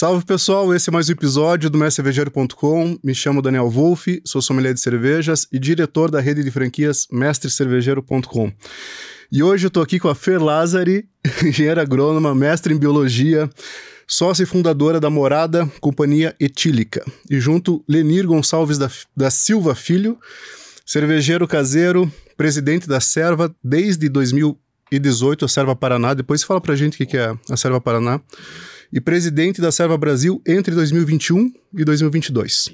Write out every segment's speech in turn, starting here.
Salve pessoal, esse é mais um episódio do mestrecervejeiro.com. Me chamo Daniel Wolff, sou sommelier de cervejas e diretor da rede de franquias mestrecervejeiro.com. E hoje eu tô aqui com a Fer Lazari, engenheira agrônoma, mestre em biologia, sócia e fundadora da Morada Companhia Etílica. E junto Lenir Gonçalves da, da Silva Filho, cervejeiro caseiro, presidente da Serva desde 2018, a Serva Paraná. Depois fala pra gente o que é a Serva Paraná e presidente da Serva Brasil entre 2021 e 2022.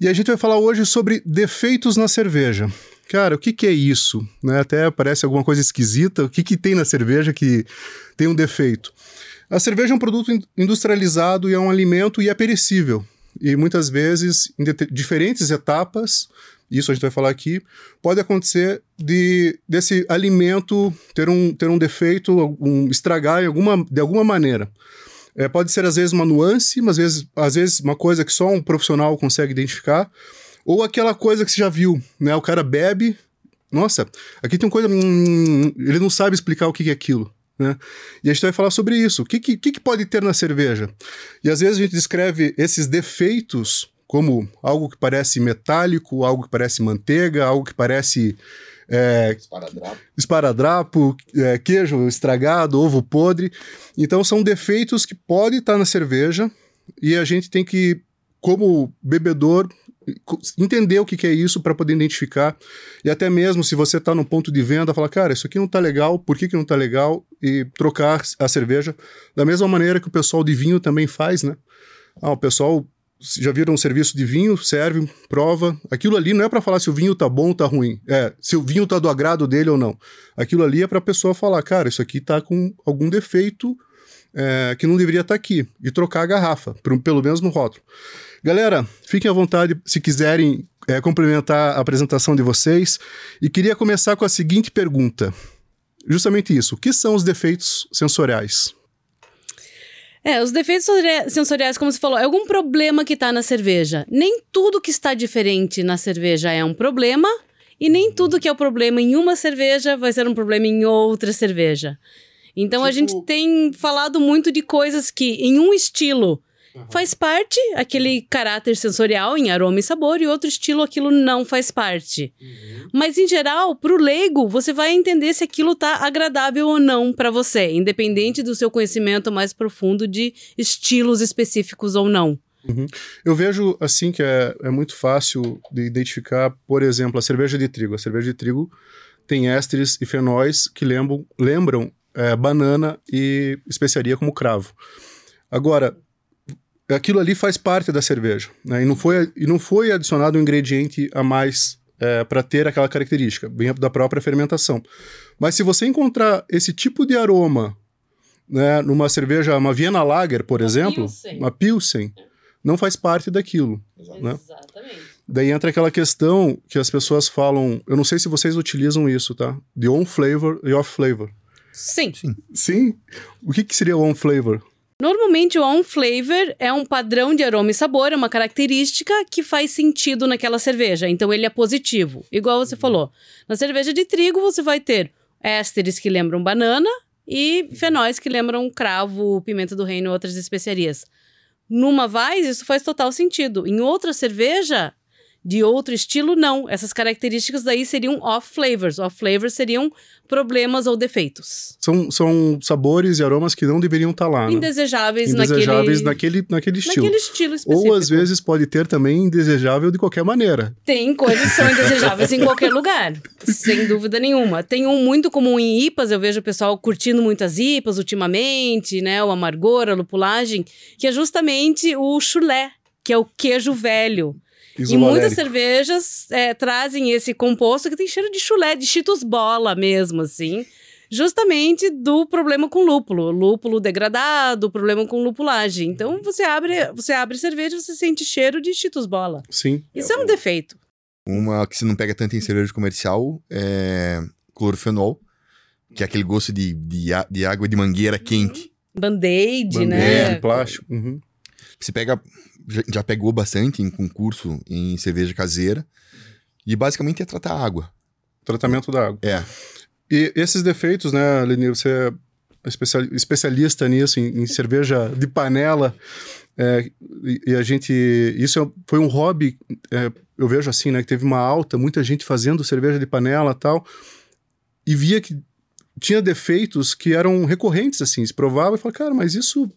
E a gente vai falar hoje sobre defeitos na cerveja. Cara, o que, que é isso? Né? Até parece alguma coisa esquisita. O que, que tem na cerveja que tem um defeito? A cerveja é um produto industrializado e é um alimento e é perecível. E muitas vezes, em diferentes etapas, isso a gente vai falar aqui, pode acontecer de desse alimento ter um, ter um defeito, um, estragar alguma, de alguma maneira. É, pode ser, às vezes, uma nuance, mas às vezes, às vezes uma coisa que só um profissional consegue identificar. Ou aquela coisa que você já viu, né? O cara bebe. Nossa, aqui tem uma coisa. Hum, ele não sabe explicar o que é aquilo. Né? E a gente vai falar sobre isso. O que, que, que pode ter na cerveja? E às vezes a gente descreve esses defeitos como algo que parece metálico, algo que parece manteiga, algo que parece é, esparadrapo, esparadrapo é, queijo estragado, ovo podre. Então são defeitos que podem estar na cerveja e a gente tem que, como bebedor, entender o que, que é isso para poder identificar. E até mesmo se você está no ponto de venda falar cara isso aqui não está legal por que, que não está legal? E trocar a cerveja. Da mesma maneira que o pessoal de vinho também faz né? Ah, o pessoal já viram um serviço de vinho, serve, prova. Aquilo ali não é para falar se o vinho tá bom ou tá ruim. É, se o vinho tá do agrado dele ou não. Aquilo ali é para a pessoa falar, cara, isso aqui tá com algum defeito é, que não deveria estar tá aqui. E trocar a garrafa, pelo menos no rótulo. Galera, fiquem à vontade se quiserem é, complementar a apresentação de vocês. E queria começar com a seguinte pergunta. Justamente isso. O que são os defeitos sensoriais? É, os defeitos sensoriais, como você falou, é algum problema que está na cerveja. Nem tudo que está diferente na cerveja é um problema, e nem tudo que é o um problema em uma cerveja vai ser um problema em outra cerveja. Então tipo... a gente tem falado muito de coisas que em um estilo Uhum. Faz parte aquele caráter sensorial em aroma e sabor, e outro estilo aquilo não faz parte. Uhum. Mas em geral, para o leigo, você vai entender se aquilo tá agradável ou não para você, independente do seu conhecimento mais profundo de estilos específicos ou não. Uhum. Eu vejo assim que é, é muito fácil de identificar, por exemplo, a cerveja de trigo. A cerveja de trigo tem ésteres e fenóis que lembram, lembram é, banana e especiaria como cravo. Agora, aquilo ali faz parte da cerveja, né? E não foi, e não foi adicionado um ingrediente a mais é, para ter aquela característica, bem da própria fermentação. Mas se você encontrar esse tipo de aroma né, numa cerveja, uma Viena Lager, por uma exemplo, Pilsen. uma Pilsen, não faz parte daquilo. Né? Exatamente. Daí entra aquela questão que as pessoas falam, eu não sei se vocês utilizam isso, tá? De on flavor e off flavor. Sim. Sim? Sim? O que, que seria on flavor? Normalmente o on flavor é um padrão de aroma e sabor, é uma característica que faz sentido naquela cerveja, então ele é positivo. Igual você uhum. falou, na cerveja de trigo você vai ter ésteres que lembram banana e fenóis que lembram cravo, pimenta do reino e outras especiarias. Numa Weiss, isso faz total sentido. Em outra cerveja, de outro estilo, não. Essas características daí seriam off flavors. Off flavors seriam problemas ou defeitos. São, são sabores e aromas que não deveriam estar tá lá. Né? Indesejáveis, Indesejáveis naquele... naquele, naquele estilo. Naquele estilo específico. Ou às vezes pode ter também indesejável de qualquer maneira. Tem coisas que são indesejáveis em qualquer lugar, sem dúvida nenhuma. Tem um muito comum em IPAs, eu vejo o pessoal curtindo muitas IPAs ultimamente, né? O amargor, a lupulagem, que é justamente o chulé, que é o queijo velho. E muitas cervejas é, trazem esse composto que tem cheiro de chulé, de cheetos bola mesmo, assim. Justamente do problema com lúpulo, lúpulo degradado, problema com lupulagem. Então você abre, você abre cerveja, você sente cheiro de cheetos bola. Sim. Isso é, é um defeito. Uma que você não pega tanto em cerveja comercial é clorofenol, que é aquele gosto de, de, de água de mangueira quente. Band-aid, né? É, plástico. Uhum. Você pega já pegou bastante em concurso em cerveja caseira. E basicamente é tratar a água. Tratamento da água. É. E esses defeitos, né, Leni, você é especialista nisso, em, em cerveja de panela. É, e, e a gente. Isso é- foi um hobby, é, eu vejo assim, né? Que teve uma alta, muita gente fazendo cerveja de panela tal. E via que tinha defeitos que eram recorrentes, assim. Se provava e falava, cara, mas isso.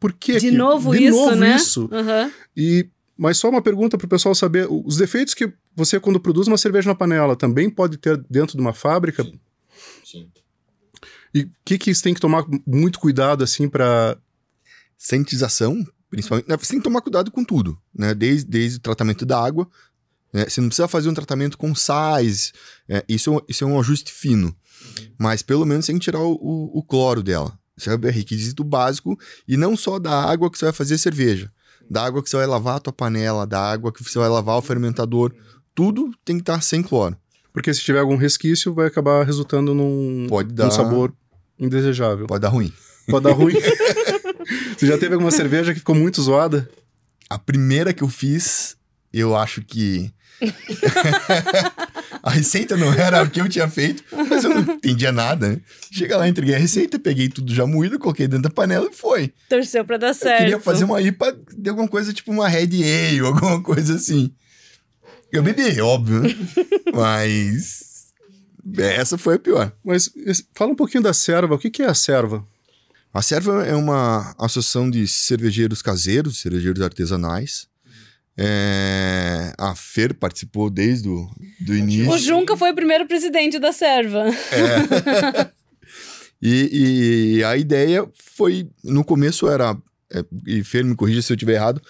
Por que De que- novo de isso, novo né? isso? Aham. E, mas só uma pergunta para o pessoal saber: os defeitos que você, quando produz uma cerveja na panela, também pode ter dentro de uma fábrica? Sim. E o que, que você tem que tomar muito cuidado, assim, para. Sanitização, principalmente. né, Você tem que tomar cuidado com tudo, né? Desde, desde o tratamento da água. né? Você não precisa fazer um tratamento com sais. é, isso, é um- isso é um ajuste fino. Mas pelo menos tem que tirar o, o- o cloro dela. Isso é requisito básico. E não só da água que você vai fazer cerveja. Da água que você vai lavar a tua panela, da água que você vai lavar o fermentador. Tudo tem que estar sem cloro. Porque se tiver algum resquício, vai acabar resultando num, Pode dar- num sabor indesejável. Pode dar ruim. Pode dar ruim. você já teve alguma cerveja que ficou muito zoada? A primeira que eu fiz, eu acho que. a receita não era o que eu tinha feito, mas eu não entendia nada. Né? Chega lá, entreguei a receita, peguei tudo já moído, coloquei dentro da panela e foi. Torceu pra dar Eu certo. queria fazer uma IPA de alguma coisa tipo uma Red Ale, alguma coisa assim. Eu bebi, óbvio, né? mas. Essa foi a pior. Mas fala um pouquinho da serva. O que, que é a serva? A Serva é uma associação de cervejeiros caseiros, cervejeiros artesanais. É, A Fer participou desde o do início. O Junca foi o primeiro presidente da Serva. E, e a ideia foi, no começo era, é, e Fer me corrija se eu estiver errado,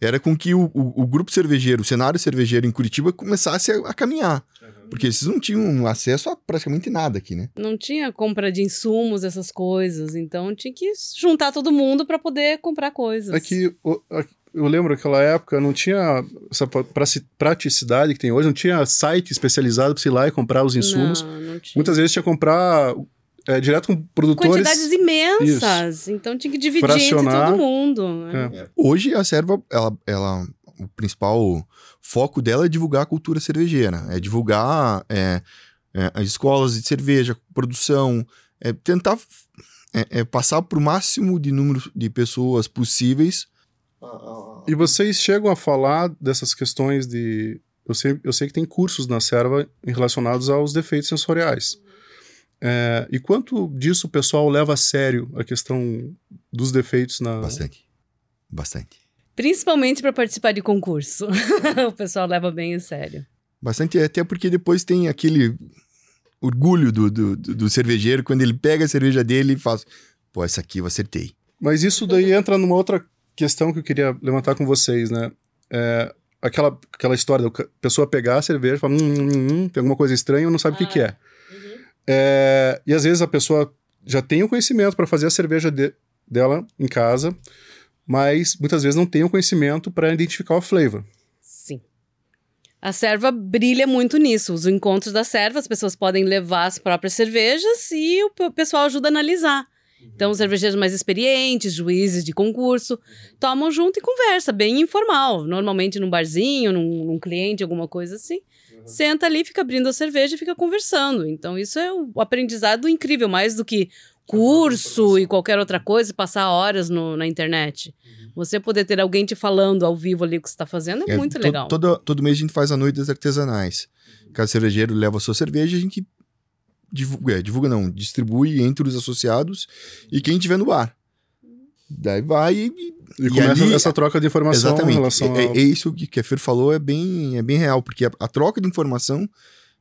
era com que o, o- o grupo cervejeiro, o cenário cervejeiro em Curitiba começasse a, a caminhar. Porque eles não tinham acesso a praticamente nada aqui, né? Não tinha compra de insumos, essas coisas. Então tinha que juntar todo mundo pra poder comprar coisas. É que eu lembro naquela época não tinha essa praticidade que tem hoje, não tinha site especializado para você ir lá e comprar os insumos. Não, não tinha. Muitas vezes tinha que comprar é, direto com produtores. Quantidades imensas. Então tinha que dividir Fracionar. entre todo mundo. né? É. Hoje a Serva, ela, ela, o principal foco dela é divulgar a cultura cervejeira, é divulgar é, é, as escolas de cerveja, produção, é tentar é, é, passar para o máximo de número de pessoas possíveis. E vocês chegam a falar dessas questões de. Eu sei, eu sei que tem cursos na serva relacionados aos defeitos sensoriais. É, e quanto disso o pessoal leva a sério a questão dos defeitos na. Bastante, bastante. Principalmente pra participar de concurso. o pessoal leva bem a sério. Bastante, até porque depois tem aquele orgulho do, do, do- do cervejeiro quando ele pega a cerveja dele e faz, pô, essa aqui eu acertei. Mas isso daí entra numa outra questão que eu queria levantar com vocês, né? É, aquela, aquela história da pessoa pegar a cerveja e falar, hum, hum, hum, tem alguma coisa estranha ou não sabe o que, que é. É, E às vezes a pessoa já tem o conhecimento para fazer a cerveja de- dela em casa, mas muitas vezes não tem o conhecimento para identificar o flavor. Sim. A serva brilha muito nisso. Os encontros da serva, as pessoas podem levar as próprias cervejas e o pe- pessoal ajuda a analisar. Então, os cervejeiros mais experientes, juízes de concurso, tomam junto e conversa, bem informal. Normalmente num barzinho, num, num cliente, alguma coisa assim. Senta ali, fica abrindo a cerveja e fica conversando. Então, isso é o aprendizado incrível, mais do que curso e qualquer outra coisa, passar horas no- na internet. Você poder ter alguém te falando ao vivo ali o que você está fazendo é, É, muito to- legal. Todo, todo mês a gente faz a noite das artesanais. Cada cervejeiro leva a sua cerveja, a gente divulga, é, divulga não, distribui entre os associados e quem tiver no bar. Daí vai e, E, E começa ali- essa troca de informação em exatamente. relação É, ao... é isso que, que a Fer falou, é bem, é bem real, porque a, a troca de informação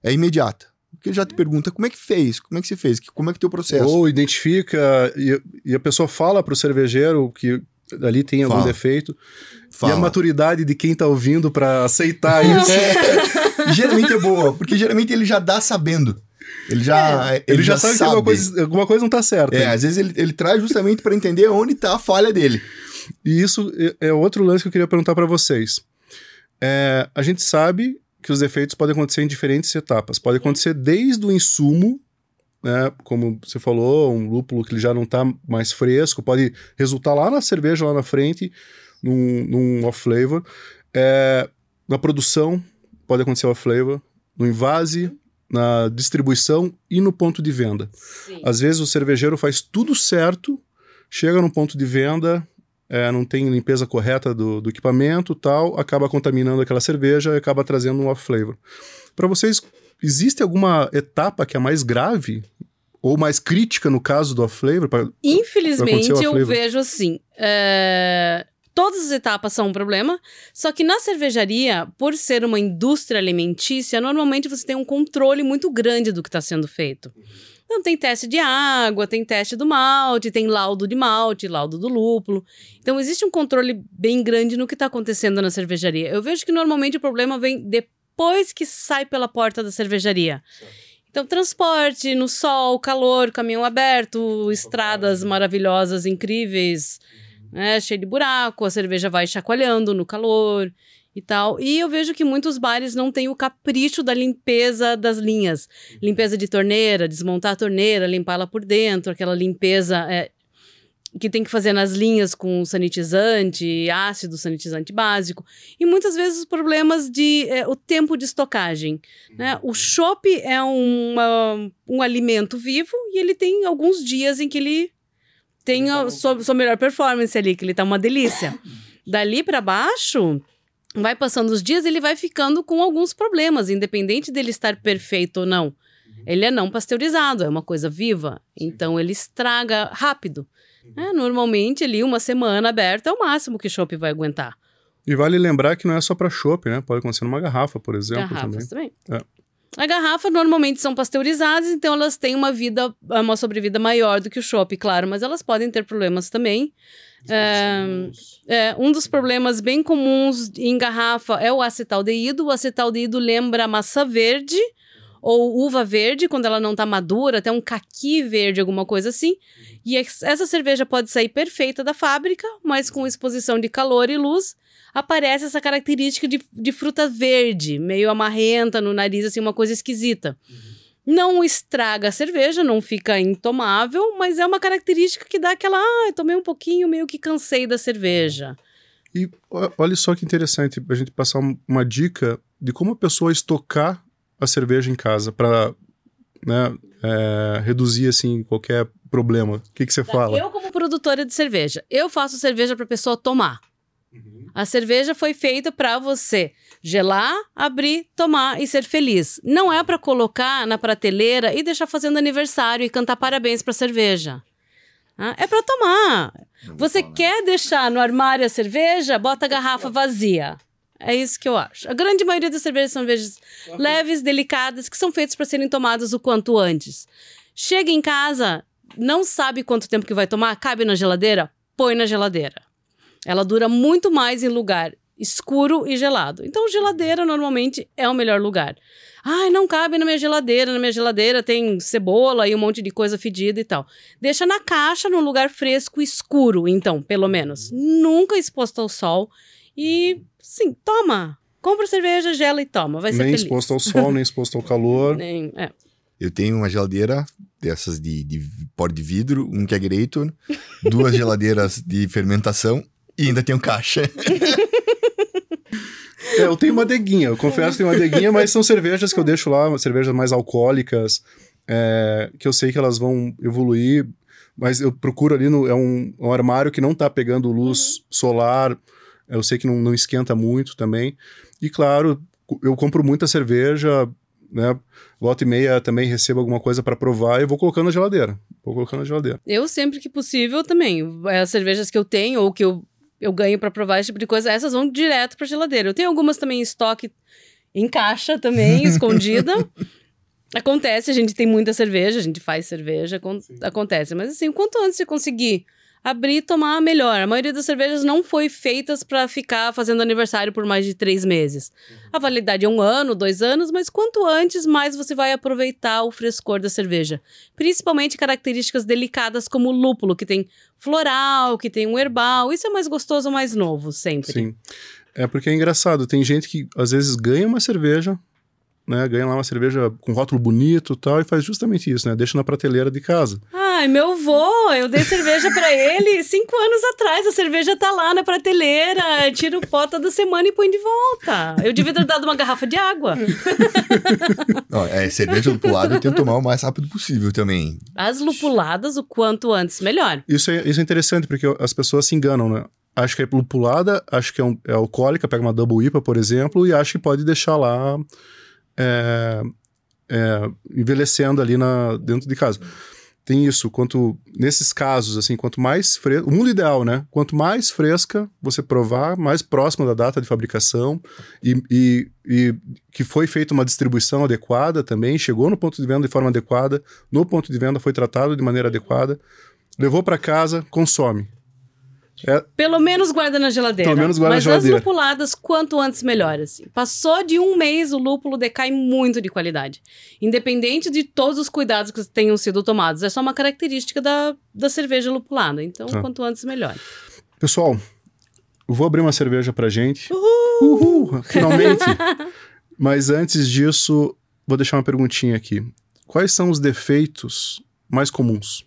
é imediata. Porque ele já te pergunta como é que fez, como é que você fez, como é que é teu processo. Ou identifica e, e a pessoa fala para o cervejeiro que ali tem algum Fala. defeito. Fala. E a maturidade de quem tá ouvindo para aceitar isso. É, geralmente é boa, porque geralmente ele já dá sabendo. Ele já, ele, Ele, já, sabe, que alguma coisa, alguma coisa não tá certa. É, às vezes ele, ele traz justamente para entender onde tá a falha dele. E isso é- é outro lance que eu queria perguntar para vocês. É, a gente sabe que os defeitos podem acontecer em diferentes etapas. Pode acontecer desde o insumo, né, como você falou, um lúpulo que já não está mais fresco, pode resultar lá na cerveja, lá na frente, num, num off-flavor. É, na produção, pode acontecer off-flavor. No invase, na distribuição e no ponto de venda. Sim. Às vezes o cervejeiro faz tudo certo, chega no ponto de venda é, não tem limpeza correta do, do equipamento tal, acaba contaminando aquela cerveja e acaba trazendo um off-flavor. Para vocês, existe alguma etapa que é mais grave ou mais crítica no caso do off-flavor? Infelizmente, Pra acontecer o eu vejo assim. é, Todas as etapas são um problema, só que na cervejaria, por ser uma indústria alimentícia, normalmente você tem um controle muito grande do que está sendo feito. Então, tem teste de água, tem teste do malte, tem laudo de malte, laudo do lúpulo. Então, existe um controle bem grande no que está acontecendo na cervejaria. Eu vejo que normalmente o problema vem depois que sai pela porta da cervejaria. Então, transporte no sol, calor, caminhão aberto, estradas maravilhosas, incríveis, né, cheio de buraco, a cerveja vai chacoalhando no calor e tal. E eu vejo que muitos bares não têm o capricho da limpeza das linhas. Limpeza de torneira, desmontar a torneira, limpá-la por dentro, aquela limpeza é, que tem que fazer nas linhas com sanitizante, ácido sanitizante básico. E muitas vezes os problemas de é, o tempo de estocagem. Né? O chopp é uma- um alimento vivo e ele tem alguns dias em que ele tem a sua, sua melhor performance ali, que ele tá uma delícia. Dali para baixo, vai passando os dias, ele vai ficando com alguns problemas, independente dele estar perfeito ou não. Ele é não pasteurizado, é uma coisa viva, então ele estraga rápido. É, normalmente ali uma semana aberta é o máximo que o chopp vai aguentar. E vale lembrar que não é só para chopp, né? Pode acontecer numa garrafa, por exemplo, Garrafas também. também. É. A garrafa normalmente são pasteurizadas, então elas têm uma vida, uma sobrevida maior do que o chopp, claro, mas elas podem ter problemas também. É, um dos problemas bem comuns em garrafa é o acetaldeído. O acetaldeído lembra maçã verde ou uva verde, quando ela não tá madura, até um caqui verde, alguma coisa assim. E essa cerveja pode sair perfeita da fábrica, mas com exposição de calor e luz, aparece essa característica de, de fruta verde, meio amarrenta no nariz, assim, uma coisa esquisita. Não estraga a cerveja, não fica intomável, mas é uma característica que dá aquela, ah, tomei um pouquinho, meio que cansei da cerveja. E olha só que interessante a gente passar um- uma dica de como a pessoa estocar a cerveja em casa para né, é, reduzir assim qualquer problema. O que, que você fala? Eu, como produtora de cerveja, eu faço cerveja para pessoa tomar. A cerveja foi feita para você gelar, abrir, tomar e ser feliz. Não é para colocar na prateleira e deixar fazendo aniversário e cantar parabéns para cerveja. Ah, É para tomar. Você quer deixar no armário a cerveja? Bota a garrafa vazia. É isso que eu acho. A grande maioria das cervejas são cervejas leves, delicadas, que são feitas para serem tomadas o quanto antes. Chega em casa, não sabe quanto tempo que vai tomar, cabe na geladeira? Põe na geladeira. Ela dura muito mais em lugar escuro e gelado. Então, geladeira normalmente é o melhor lugar. Ai, não cabe na minha geladeira. Na minha geladeira tem cebola e um monte de coisa fedida e tal. Deixa na caixa, num lugar fresco e escuro, então, pelo menos. Nunca exposto ao sol. E, sim, toma. Compra cerveja, gela e toma. Vai ser nem feliz. exposto ao sol, nem exposto ao calor. Nem- é. Eu tenho uma geladeira dessas de, de pó de vidro, um kegerator, duas geladeiras de fermentação e ainda tenho caixa. É, eu tenho uma adeguinha, eu confesso que tenho uma adeguinha, mas são cervejas que eu deixo lá, cervejas mais alcoólicas, é, que eu sei que elas vão evoluir, mas eu procuro ali, no, é um, um armário que não tá pegando luz solar, eu sei que não, não esquenta muito também, e claro, eu compro muita cerveja, né, volta e meia também recebo alguma coisa para provar e vou colocando na geladeira, vou colocando na geladeira. Eu sempre que possível também. As cervejas que eu tenho ou que eu, eu ganho pra provar esse tipo de coisa, essas vão direto pra geladeira. Eu tenho algumas também em estoque em caixa também, escondida. Acontece, a gente tem muita cerveja, a gente faz cerveja, acon- acontece. Mas assim, quanto antes você conseguir abrir e tomar, melhor. A maioria das cervejas não foi feitas pra ficar fazendo aniversário por mais de três meses. A validade é um ano, dois anos, mas quanto antes, mais você vai aproveitar o frescor da cerveja. Principalmente características delicadas como o lúpulo, que tem floral, que tem um herbal. Isso é mais gostoso, mais novo, sempre. Sim. É porque é engraçado, tem gente que às vezes ganha uma cerveja, né? Ganha lá uma cerveja com rótulo bonito e tal, e faz justamente isso, né? Deixa na prateleira de casa. Ai, meu vô, eu dei cerveja pra ele cinco anos atrás. A cerveja tá lá na prateleira. Tira o pó toda semana e põe de volta. Eu devia ter dado uma garrafa de água. Ó, é, cerveja lupulada eu tento tomar o mais rápido possível também. As lupuladas, o quanto antes, melhor. Isso é, isso é interessante, porque as pessoas se enganam, né? acho que é lupulada, acho que é, um, é alcoólica, pega uma double IPA, por exemplo, e acho que pode deixar lá é, é, envelhecendo ali na, dentro de casa. Tem isso, quanto nesses casos, assim, quanto mais fresca, o mundo ideal, né? Quanto mais fresca você provar, mais próximo da data de fabricação e, e, e que foi feita uma distribuição adequada também, chegou no ponto de venda de forma adequada, no ponto de venda foi tratado de maneira adequada, levou para casa, consome. É... Pelo menos guarda na geladeira. Pelo menos guarda Mas na geladeira. as lupuladas, quanto antes melhor. Assim. Passou de um mês, o lúpulo decai muito de qualidade. Independente de todos os cuidados que tenham sido tomados. É só uma característica da, da cerveja lupulada. Então, Tá. quanto antes melhor. Pessoal, eu vou abrir uma cerveja pra gente. Uhul! Uhul! Finalmente! Mas antes disso, vou deixar uma perguntinha aqui. Quais são os defeitos mais comuns?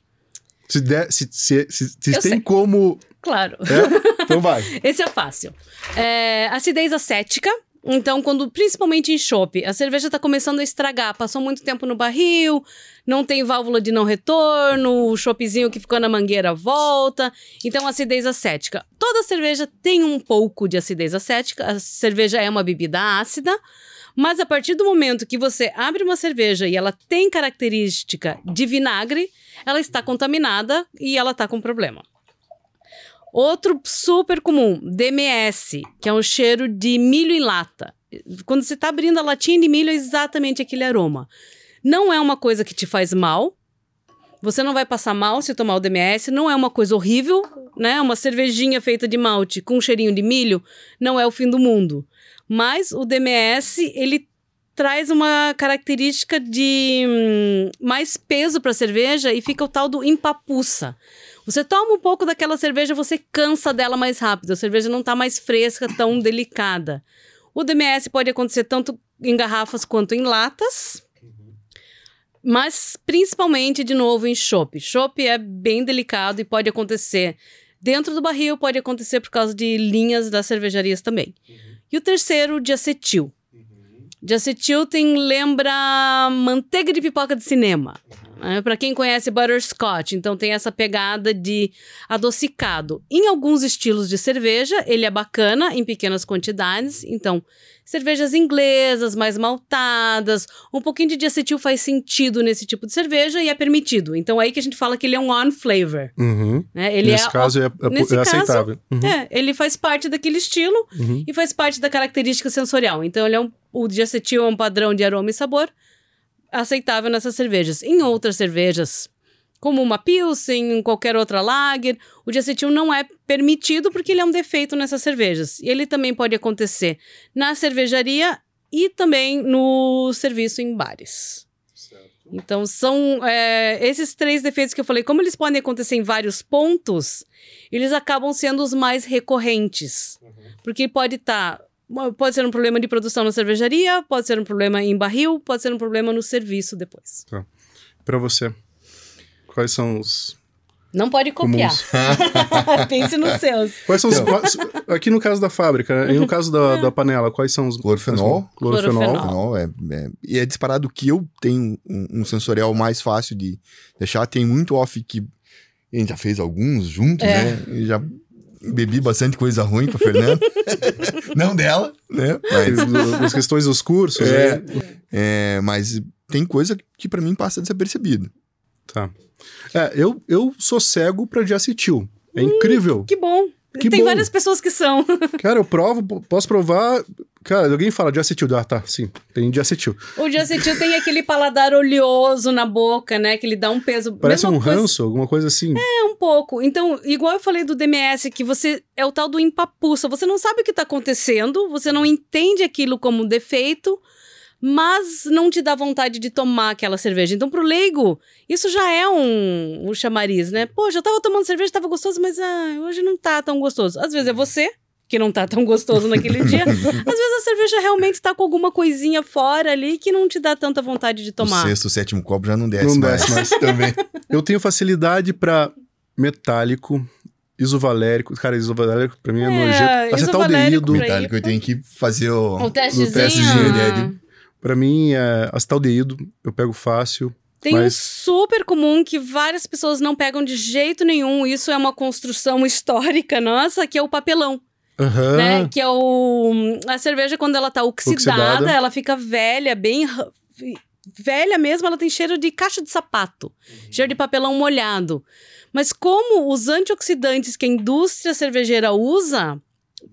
Se, der, se, se, se, tem sei. como. Claro. É? Então vai. Esse é fácil. É, acidez acética. Então, quando, principalmente em chopp, a cerveja está começando a estragar, passou muito tempo no barril, não tem válvula de não retorno, o choppzinho que ficou na mangueira volta. Então, acidez acética. Toda cerveja tem um pouco de acidez acética. A cerveja é uma bebida ácida. Mas a partir do momento que você abre uma cerveja e ela tem característica de vinagre, ela está contaminada e ela está com problema. Outro super comum, DMS, que é um cheiro de milho em lata. Quando você está abrindo a latinha de milho, é exatamente aquele aroma. Não é uma coisa que te faz mal. Você não vai passar mal se tomar o DMS. Não é uma coisa horrível, né? Uma cervejinha feita de malte com um cheirinho de milho não é o fim do mundo. Mas o DMS, ele traz uma característica de hum, mais peso para a cerveja e fica o tal do empapuça. Você toma um pouco daquela cerveja, você cansa dela mais rápido. A cerveja não está mais fresca, tão delicada. O DMS pode acontecer tanto em garrafas quanto em latas. Mas principalmente, de novo, em chopp. Chopp é bem delicado e pode acontecer dentro do barril, pode acontecer por causa de linhas das cervejarias também. E o terceiro, de acetil. De acetil tem, lembra manteiga de pipoca de cinema. É, para quem conhece butterscotch, então tem essa pegada de adocicado. Em alguns estilos de cerveja, ele é bacana em pequenas quantidades. Então, cervejas inglesas, mais maltadas, um pouquinho de diacetil faz sentido nesse tipo de cerveja e é permitido. Então, é aí que a gente fala que ele é um on flavor. Uhum. Né? Ele Nesse é, caso é, é, nesse é caso, aceitável. Uhum. é, ele faz parte daquele estilo Uhum. e faz parte da característica sensorial. Então, ele é um, o diacetil é um padrão de aroma e sabor aceitável nessas cervejas. Em outras cervejas, como uma Pilsen, qualquer outra lager, o diacetil não é permitido porque ele é um defeito nessas cervejas. E ele também pode acontecer na cervejaria e também no serviço em bares. Então, são é, esses três defeitos que eu falei, como eles podem acontecer em vários pontos, eles acabam sendo os mais recorrentes. Porque pode estar. Pode ser um problema de produção na cervejaria, pode ser um problema em barril, pode ser um problema no serviço depois. Pra você, quais são os. Não pode copiar. Pense nos seus. Quais são os. quais- Aqui no caso da fábrica, né? e no caso da, da panela, quais são os. Clorofenol. Clorofenol. Clorofenol. É, é- e é disparado que eu tenho um, um sensorial mais fácil de deixar. Tem muito off que a gente já fez alguns juntos, É. né? E já bebi bastante coisa ruim com a Fernanda. Não dela, né? Mas, As questões dos cursos. É. né? é, mas tem coisa que pra mim passa desapercebido. Tá. É, eu, eu sou cego pra diacetil. É incrível. Que bom. Que Tem bom. várias pessoas que são. Cara, eu provo, po- posso provar. Cara, alguém fala diacetil. Ah, tá, sim, tem diacetil. O diacetil tem aquele paladar oleoso na boca, né? Que ele dá um peso. Parece mesma um coisa- ranço, alguma coisa assim. É um pouco. Então, igual eu falei do DMS, que você é o tal do empapuça. Você não sabe o que está acontecendo, você não entende aquilo como um defeito, mas não te dá vontade de tomar aquela cerveja. Então, pro leigo, isso já é um, um chamariz, né? Pô, já tava tomando cerveja, tava gostoso, mas ah, hoje não tá tão gostoso. Às vezes é você que não tá tão gostoso naquele dia. Às vezes a cerveja realmente tá com alguma coisinha fora ali que não te dá tanta vontade de tomar. O sexto, o sétimo copo já não desce Não mais. desce mais. também. Eu tenho facilidade pra metálico, isovalérico. Cara, isovalérico pra mim é, É, nojento. Acetaldeído. Metálico, eu tenho que fazer o, O testezinho. testezinho, né? Pra mim, é acetaldeído, eu pego fácil. Tem um Mas- super comum que várias pessoas não pegam de jeito nenhum. Isso é uma construção histórica nossa, que é o papelão. Aham. né? Que é o. A cerveja, quando ela tá oxidada, Oxidada. ela fica velha, bem. Velha mesmo, ela tem cheiro de caixa de sapato, cheiro de papelão molhado. Mas como os antioxidantes que a indústria cervejeira usa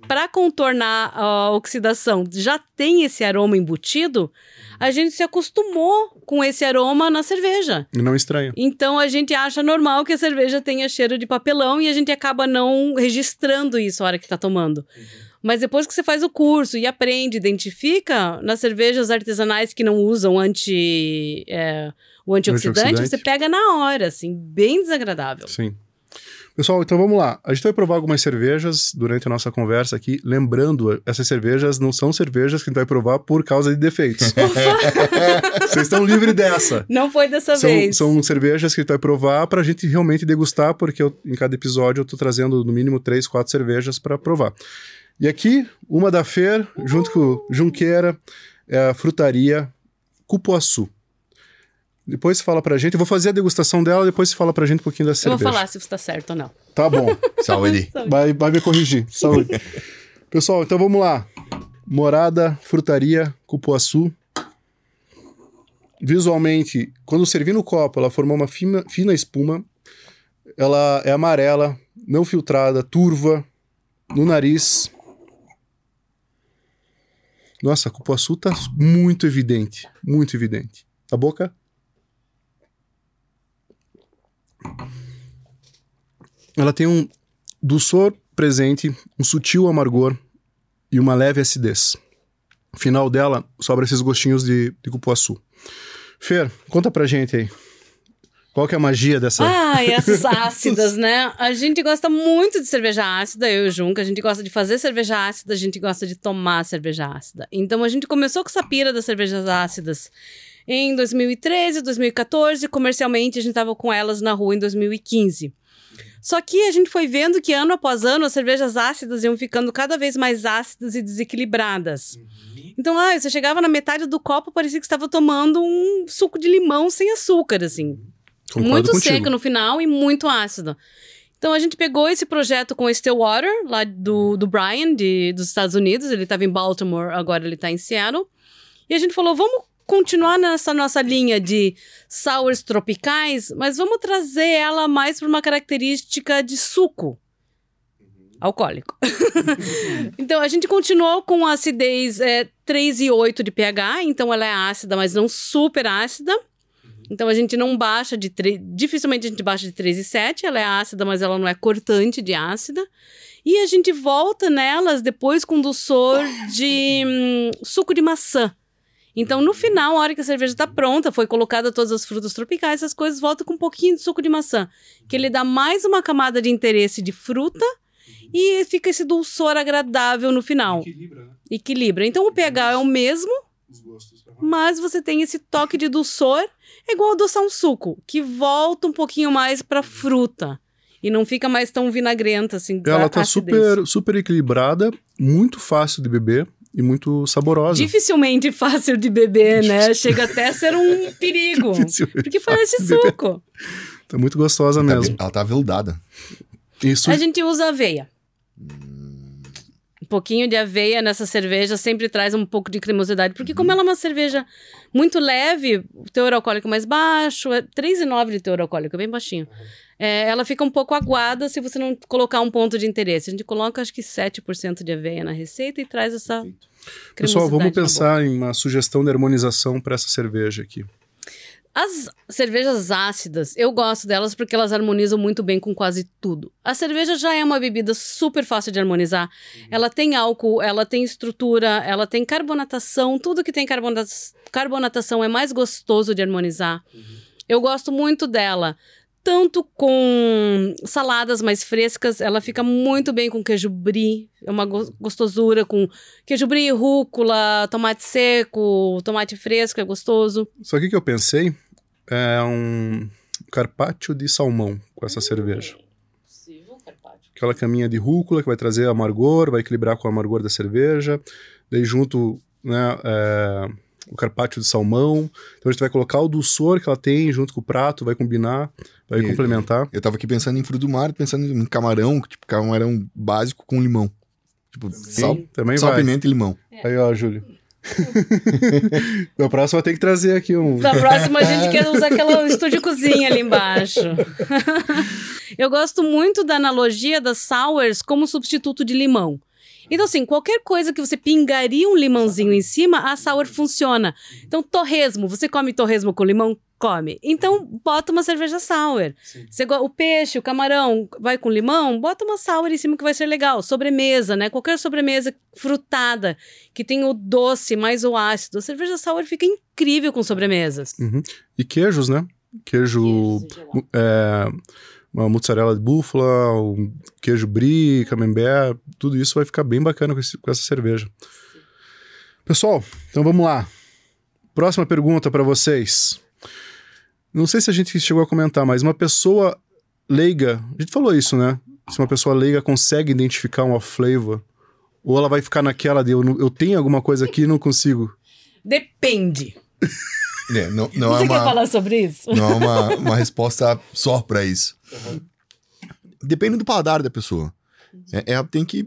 para contornar a oxidação já tem esse aroma embutido, a gente se acostumou com esse aroma na cerveja. Não estranho. Então a gente acha normal que a cerveja tenha cheiro de papelão e a gente acaba não registrando isso a hora que tá tomando. Mas depois que você faz o curso e aprende, identifica, nas cervejas artesanais que não usam anti, é, o antioxidante, Antioxidante. você pega na hora, assim, bem desagradável. Sim. Pessoal, então vamos lá. A gente vai provar algumas cervejas durante a nossa conversa aqui. Lembrando, essas cervejas não são cervejas que a gente vai provar por causa de defeitos. Vocês estão livres dessa. Não foi dessa São, vez. são cervejas que a gente vai provar pra gente realmente degustar, porque eu- em cada episódio eu tô trazendo no mínimo três, quatro cervejas pra provar. E aqui, uma da Fer, junto com Junqueira, é a frutaria Cupuaçu. Depois você fala pra gente, eu vou fazer a degustação dela, depois você fala pra gente um pouquinho da Eu cerveja. vou falar se está certo ou não. Tá bom. Saúde. Vai, vai me corrigir. Saúde. Pessoal, então vamos lá. Morada, frutaria, cupuaçu. Visualmente, quando servir no copo, ela formou uma fina, fina espuma. Ela é amarela, não filtrada, turva, no nariz. Nossa, a cupuaçu tá muito evidente, muito evidente. A boca? Ela tem um dulçor presente, um sutil amargor e uma leve acidez. No final dela, sobra esses gostinhos de, de cupuaçu. Fer, conta pra gente aí. Qual que é a magia dessa... Ah, e essas ácidas, né? A gente gosta muito de cerveja ácida, eu e o Junca. A gente gosta de fazer cerveja ácida, a gente gosta de tomar cerveja ácida. Então a gente começou com essa pira das cervejas ácidas em 2013, 2014. Comercialmente, a gente tava com elas na rua em 2015. Só que a gente foi vendo que ano após ano as cervejas ácidas iam ficando cada vez mais ácidas e desequilibradas. Então, ah, você chegava na metade do copo, parecia que estava tomando um suco de limão sem açúcar, assim Concordo muito contigo. seco no final e muito ácido. Então a gente pegou esse projeto com o Stillwater, lá do, do Brian, de, dos Estados Unidos. Ele estava em Baltimore, agora ele está em Seattle. E a gente falou: vamos continuar nessa nossa linha de sours tropicais, mas vamos trazer ela mais para uma característica de suco alcoólico. então a gente continuou com a acidez é, 3,8 de pH, então ela é ácida, mas não super ácida. Então a gente não baixa de 3, dificilmente a gente baixa de 3,7, ela é ácida, mas ela não é cortante de ácida. E a gente volta nelas depois com dulçor de hum, suco de maçã. Então, no final, a hora que a cerveja está pronta, foi colocada todas as frutas tropicais, essas coisas voltam com um pouquinho de suco de maçã, que ele dá mais uma camada de interesse de fruta e fica esse dulçor agradável no final. Equilibra, né? Equilibra. Então, o pH é o mesmo, Os gostos. mas você tem esse toque de dulçor, é igual adoçar um suco, que volta um pouquinho mais pra fruta. E não fica mais tão vinagrenta, assim. Ela a tá super, super equilibrada, muito fácil de beber e muito saborosa. Dificilmente fácil de beber, né? Chega até a ser um perigo. Porque parece suco. Tá muito gostosa Tá mesmo. ve- ela tá veldada. Isso A gente usa aveia. Um pouquinho de aveia nessa cerveja sempre traz um pouco de cremosidade. Porque como ela é uma cerveja muito leve, o teor alcoólico é mais baixo, é 3,9 de teor alcoólico, é bem baixinho. É, ela fica um pouco aguada se você não colocar um ponto de interesse. A gente coloca acho que 7% de aveia na receita e traz essa Pessoal, vamos pensar em uma sugestão de harmonização para essa cerveja aqui. As cervejas ácidas, eu gosto delas porque elas harmonizam muito bem com quase tudo. A cerveja já é uma bebida super fácil de harmonizar. Ela tem álcool, ela tem estrutura, ela tem carbonatação. Tudo que tem carbonata- carbonatação é mais gostoso de harmonizar. Eu gosto muito dela. Tanto com saladas mais frescas, ela fica muito bem com queijo brie. É uma go- gostosura com queijo brie, rúcula, tomate seco, tomate fresco, é gostoso. Só que o que eu pensei é um carpaccio de salmão com essa cerveja. Aquela caminha de rúcula que vai trazer amargor, vai equilibrar com o amargor da cerveja. Daí junto, né, é, o carpaccio de salmão. Então a gente vai colocar o dulçor que ela tem junto com o prato, vai combinar, E- complementar. Eu tava aqui pensando em fruto do mar, pensando em camarão, tipo camarão básico com limão. Tipo, sal, Também sal vai. pimenta e limão. Aí, ó, Júlio. Na próxima ter que trazer aqui um. Na próxima a gente quer usar aquela estúdio cozinha ali embaixo. Eu gosto muito da analogia das sours como substituto de limão. Então, assim, qualquer coisa que você pingaria um limãozinho em cima, a sour funciona. Então, torresmo, você come torresmo com limão? Come. Então, bota uma cerveja sour. Você o peixe, o camarão, vai com limão? Bota uma sour em cima que vai ser legal. Sobremesa, né? Qualquer sobremesa frutada que tem o doce mais o ácido. A cerveja sour fica incrível com sobremesas. E queijos, né? Queijo. mu- É, uma mozzarella de búfala, um queijo brie, camembert, tudo isso vai ficar bem bacana com, esse- com essa cerveja. Pessoal, então vamos lá. Próxima pergunta para vocês. Não sei se a gente chegou a comentar, mas uma pessoa leiga, a gente falou isso, né? Se uma pessoa leiga consegue identificar um off-flavor, ou ela vai ficar naquela de eu, eu tenho alguma coisa aqui e não consigo. Depende. É, não, não é Você quer uma, falar sobre isso? não é uma, uma resposta só pra isso. Depende do paladar da pessoa. É- ela tem que.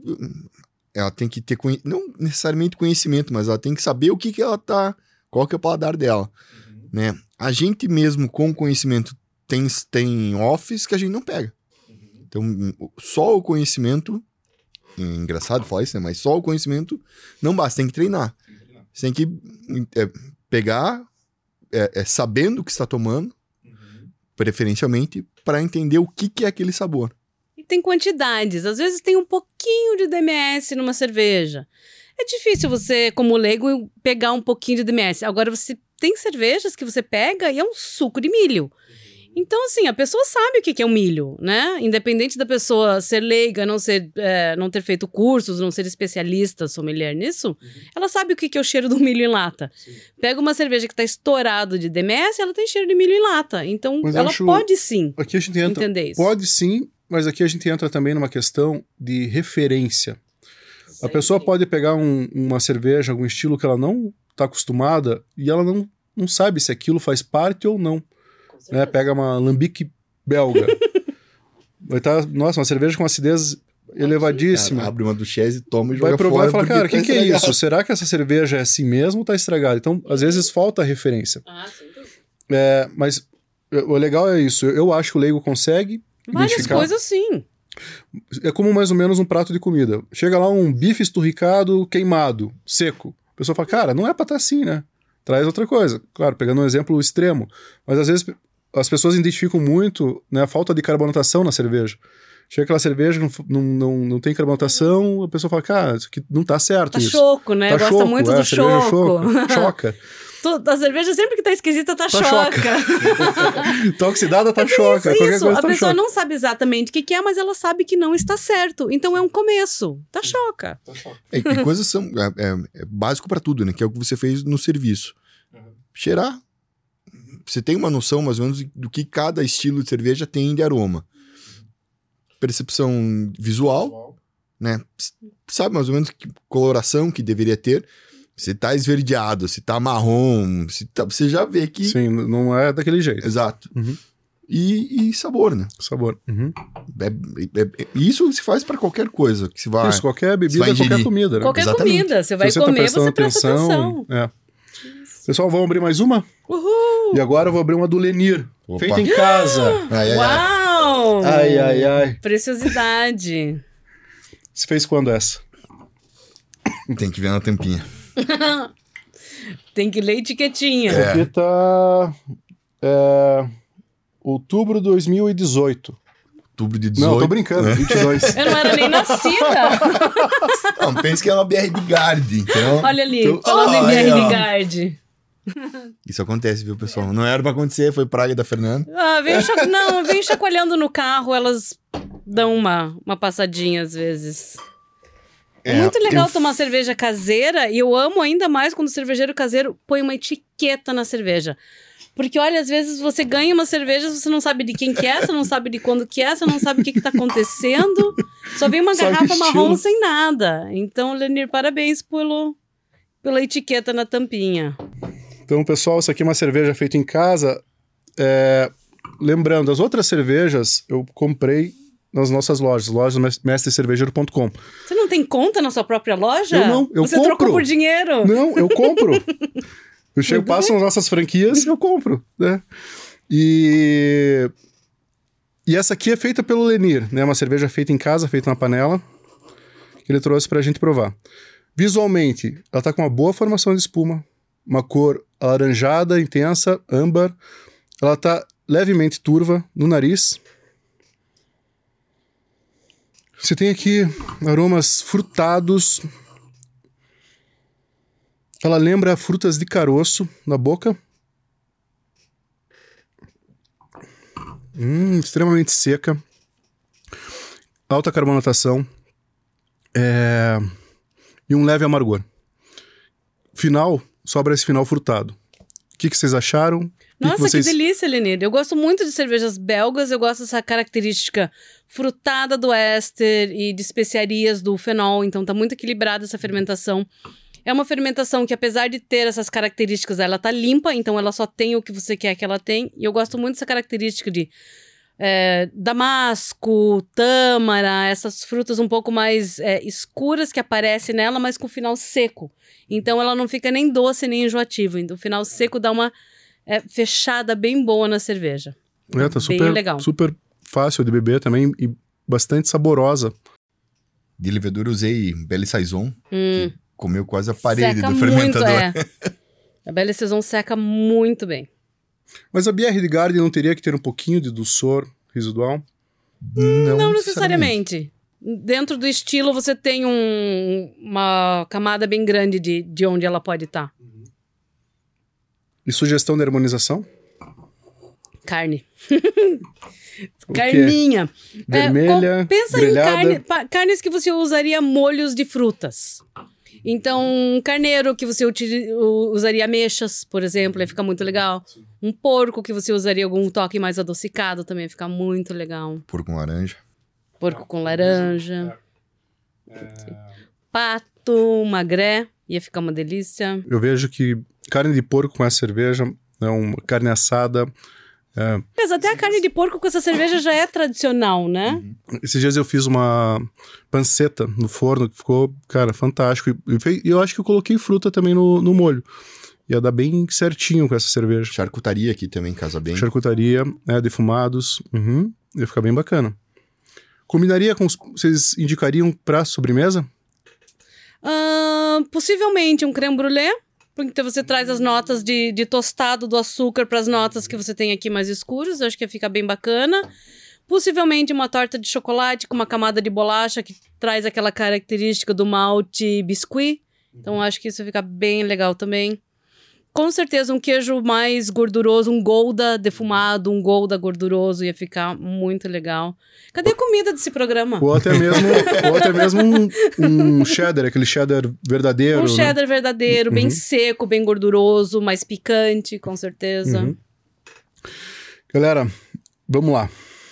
Ela tem que ter conhe- não necessariamente conhecimento, mas ela tem que saber o que, que ela tá. Qual que é o paladar dela. Né? A gente mesmo com conhecimento tem, tem offs que a gente não pega. Então, só o conhecimento. é engraçado falar isso, né? Mas só o conhecimento não basta, tem que treinar. Você tem que é, pegar, é, é, sabendo o que está tomando, preferencialmente, para entender o que, que é aquele sabor. E tem quantidades. Às vezes tem um pouquinho de DMS numa cerveja. É difícil você, como leigo, pegar um pouquinho de DMS. Agora, você tem cervejas que você pega e é um suco de milho. Então, assim, a pessoa sabe o que é o milho, né? Independente da pessoa ser leiga, não, ser, é, não ter feito cursos, não ser especialista, sommelier nisso, ela sabe o que que é o cheiro do milho em lata. Pega uma cerveja que tá estourado de DMS, ela tem cheiro de milho em lata. Então, Mas ela acho- pode sim Aqui a gente entra. entender isso. Pode sim, mas aqui a gente entra também numa questão de referência. A pessoa pode pegar um- uma cerveja, algum estilo que ela não está acostumada e ela não, não sabe se aquilo faz parte ou não. Né? Pega uma lambique belga. Vai estar, nossa, uma cerveja com acidez elevadíssima. Abre uma duchesse, toma e Vai joga provar fora e fala, cara, o tá que, que é estragado." isso? Será que essa cerveja é assim mesmo ou tá estragada? Então, às vezes falta referência. Ah, dúvida. É, mas é, o legal é isso. Eu, eu acho que o leigo consegue Várias identificar. coisas sim. É como mais ou menos um prato de comida. Chega lá um bife esturricado queimado, seco. A pessoa fala, cara, não é pra estar assim, né? Traz outra coisa. Claro, pegando um exemplo extremo. Mas às vezes as pessoas identificam muito né, a falta de carbonatação na cerveja. Chega aquela cerveja, não, não, não, não tem carbonatação, a pessoa fala, cara, isso aqui não tá certo Tá isso. choco, né? Tá Gosta choco, muito é, do cerveja choco. Choca. Tu- a cerveja sempre que tá esquisita tá, Tá choca. tá oxidada, tá Isso, choca. Qualquer isso. coisa A tá pessoa choca. não sabe exatamente o que, que é, mas ela sabe que não está certo. Então é um começo. Tá choca. É, e coisas são é, é- é básico para tudo, né? Que é o que você fez no serviço. Cheirar. Você tem uma noção, mais ou menos, do que cada estilo de cerveja tem de aroma. Percepção visual, né? S- Sabe mais ou menos que coloração que deveria ter. Se tá esverdeado, se tá marrom, se tá- você já vê que. Sim, não é daquele jeito. Exato. Uhum. E, e sabor, né? Sabor. Uhum. É- é- é- isso se faz para qualquer coisa que se vai. Isso, qualquer bebida, vai qualquer comida, né? Qualquer Exatamente. comida. Você vai Se você tá comer, prestando você presta atenção. É. Pessoal, vamos abrir mais uma? Uhul! E agora eu vou abrir uma do Lenir. Opa. Feita em casa. Ai, ai, ai. Uau! Ai, ai, ai. Preciosidade. Você fez quando essa? Tem que ver na tampinha. Tem que ler etiquetinha. É. Aqui tá. É, outubro de 2018. Outubro de 18. Não, tô brincando, 22. Eu não era nem nascida. Não, pensa que é uma BR de Guard, então. Olha ali, Então- falando em BR de Guard. Isso acontece, viu, pessoal? Não era pra acontecer, foi praga da Fernanda. Ah, vem. Não, vem chacoalhando no carro, elas dão uma, uma passadinha às vezes. É, muito legal tomar cerveja caseira e eu amo ainda mais quando o cervejeiro caseiro põe uma etiqueta na cerveja. Porque, olha, às vezes você ganha uma cerveja, você não sabe de quem que é, você não sabe de quando que é, você não sabe o que que tá acontecendo. Só vem uma Sabe garrafa marrom sem nada. Então, Lenir, parabéns pelo pela etiqueta na tampinha. Então, pessoal, isso aqui é uma cerveja feita em casa. É, Lembrando, as outras cervejas eu comprei nas nossas lojas, lojas mestrecervejeiro.com. Você não tem conta na sua própria loja? Eu não, eu Você compro. trocou por dinheiro? Não, eu compro. Eu chego, passo nas nossas franquias e eu compro, né? E... E essa aqui é feita pelo Lenir, né? Uma cerveja feita em casa, feita na panela, que ele trouxe pra gente provar. Visualmente, ela tá com uma boa formação de espuma, uma cor alaranjada, intensa, âmbar. Ela tá levemente turva no nariz. Você tem aqui aromas frutados. Ela lembra frutas de caroço na boca. Hum, extremamente seca. Alta carbonatação. É... E um leve amargor. Final, sobra esse final frutado. O que, que vocês acharam? Que Nossa, que, vocês... delícia, Lenir. Eu gosto muito de cervejas belgas, eu gosto dessa característica frutada do éster e de especiarias do fenol, então tá muito equilibrada essa fermentação. É uma fermentação que, apesar de ter essas características, ela tá limpa, então ela só tem o que você quer que ela tem. E eu gosto muito dessa característica de é, damasco, tâmara, essas frutas um pouco mais é, escuras que aparecem nela, mas com final seco. Então ela não fica nem doce nem enjoativa. Então o final seco dá uma é, fechada bem boa na cerveja. É, tá Bem super, legal. super fácil de beber também e bastante saborosa. De levedura usei Belle Saison, Hum, que comeu quase a parede seca do muito, fermentador. é. A Belle Saison seca muito bem. Mas a BR de Garden não teria que ter um pouquinho de dulçor residual? Não, Não necessariamente. Dentro do estilo, você tem um- uma camada bem grande de, de onde ela pode estar. E sugestão de harmonização? Carne. Carninha. É, Vermelha, com- pensa grelhada. em carne, pa- carnes que você usaria molhos de frutas. Então, um carneiro que você usaria ameixas, por exemplo, ia ficar muito legal. Um porco que você usaria algum toque mais adocicado também ia ficar muito legal. Por com laranja. Porco com laranja. Pato, magré, ia ficar uma delícia. Eu vejo que carne de porco com essa cerveja, é uma carne assada. é, Mas até a carne de porco com essa cerveja já é tradicional, né? Esses dias eu fiz uma panceta no forno que ficou, cara, fantástico. E, e eu acho que eu coloquei fruta também no, no molho. Ia dar bem certinho com essa cerveja. Charcutaria aqui também casa bem. Charcutaria, é, defumados. Uhum, ia ficar bem bacana. Combinaria com. os- Vocês indicariam pra sobremesa? Ahn, possivelmente um creme brulee, porque você traz as notas de, de tostado do açúcar para as notas que você tem aqui mais escuras, eu acho que ia ficar bem bacana. Possivelmente uma torta de chocolate com uma camada de bolacha que traz aquela característica do malte biscuit. Então eu acho que isso ia ficar bem legal também. Com certeza um queijo mais gorduroso, um Gouda defumado, um Gouda gorduroso ia ficar muito legal. Cadê a comida desse programa? Ou até mesmo, ou até mesmo um, um cheddar, aquele cheddar verdadeiro. Um né? cheddar verdadeiro, bem Uhum. seco, bem gorduroso, mais picante, com certeza. Uhum. Galera, vamos lá.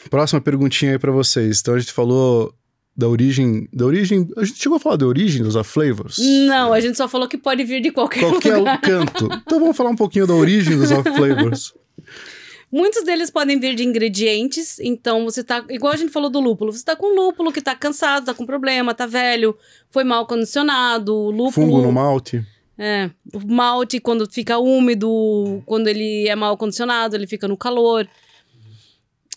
Próxima perguntinha aí pra vocês. Então a gente falou da origem. Da origem. A gente chegou a falar da origem dos off-flavors? Não, a gente só falou que pode vir de qualquer, Qualquer lugar. canto. Então vamos falar um pouquinho da origem dos off-flavors. Muitos deles podem vir de ingredientes, então você tá, igual a gente falou do lúpulo, você tá com lúpulo que tá cansado, tá com problema, tá velho, foi mal condicionado, lúpulo... Fungo no malte. É, o malte quando fica úmido, quando ele é mal condicionado, ele fica no calor.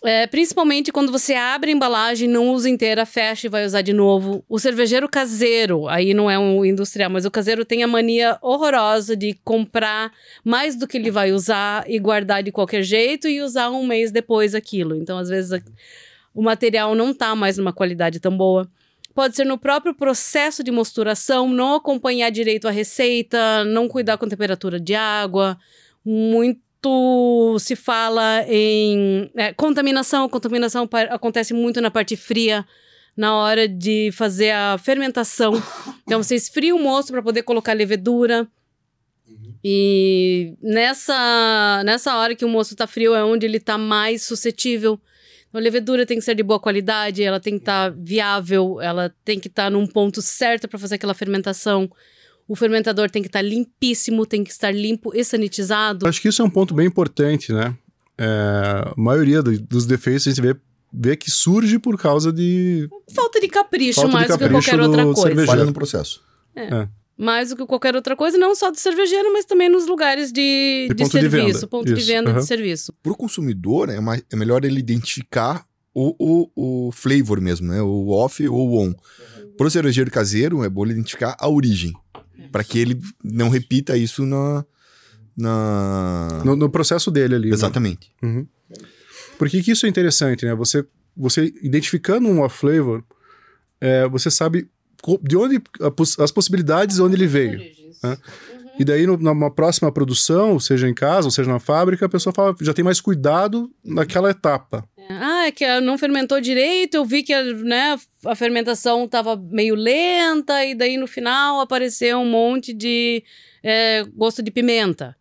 É, principalmente quando você abre a embalagem, não usa inteira, fecha e vai usar de novo. O cervejeiro caseiro, aí não é um industrial, mas o caseiro tem a mania horrorosa de comprar mais do que ele vai usar e guardar de qualquer jeito e usar um mês depois aquilo. Então, às vezes, a- o material não tá mais numa qualidade tão boa. Pode ser no próprio processo de mosturação, não acompanhar direito a receita, não cuidar com a temperatura de água. Muito se fala em é, contaminação. Contaminação acontece muito na parte fria, na hora de fazer a fermentação. Então, você esfria o mosto para poder colocar levedura. E nessa, nessa hora que o mosto tá frio é onde ele tá mais suscetível. Então, a levedura tem que ser de boa qualidade, ela tem que estar viável, ela tem que estar num ponto certo para fazer aquela fermentação. O fermentador tem que estar limpíssimo, tem que estar limpo e sanitizado. Acho que isso é um ponto bem importante, né? É, a maioria do- dos defeitos a gente vê, vê que surge por causa de. Falta de capricho Falta de mais do que qualquer do outra coisa. Falha no processo. Mais do que qualquer outra coisa, não só do cervejeiro, mas também nos lugares de, De de, ponto de serviço, venda. ponto de Isso, venda aham. de serviço. Para o consumidor, é, mais- é melhor ele identificar o, o, o flavor mesmo, né? O off ou o on. Para o cervejeiro caseiro, é bom ele identificar a origem. Para que ele não repita isso na. na... No, no processo dele ali. né? Exatamente. Uhum. Por que, que isso é interessante, né? Você, você identificando um off flavor, é, você sabe de onde as possibilidades onde ele veio. né? E daí, no- numa próxima produção, seja em casa ou seja na fábrica, a pessoa fala, já tem mais cuidado naquela etapa. Ah, é que não fermentou direito, eu vi que né, a fermentação estava meio lenta, e daí no final apareceu um monte de é, gosto de pimenta.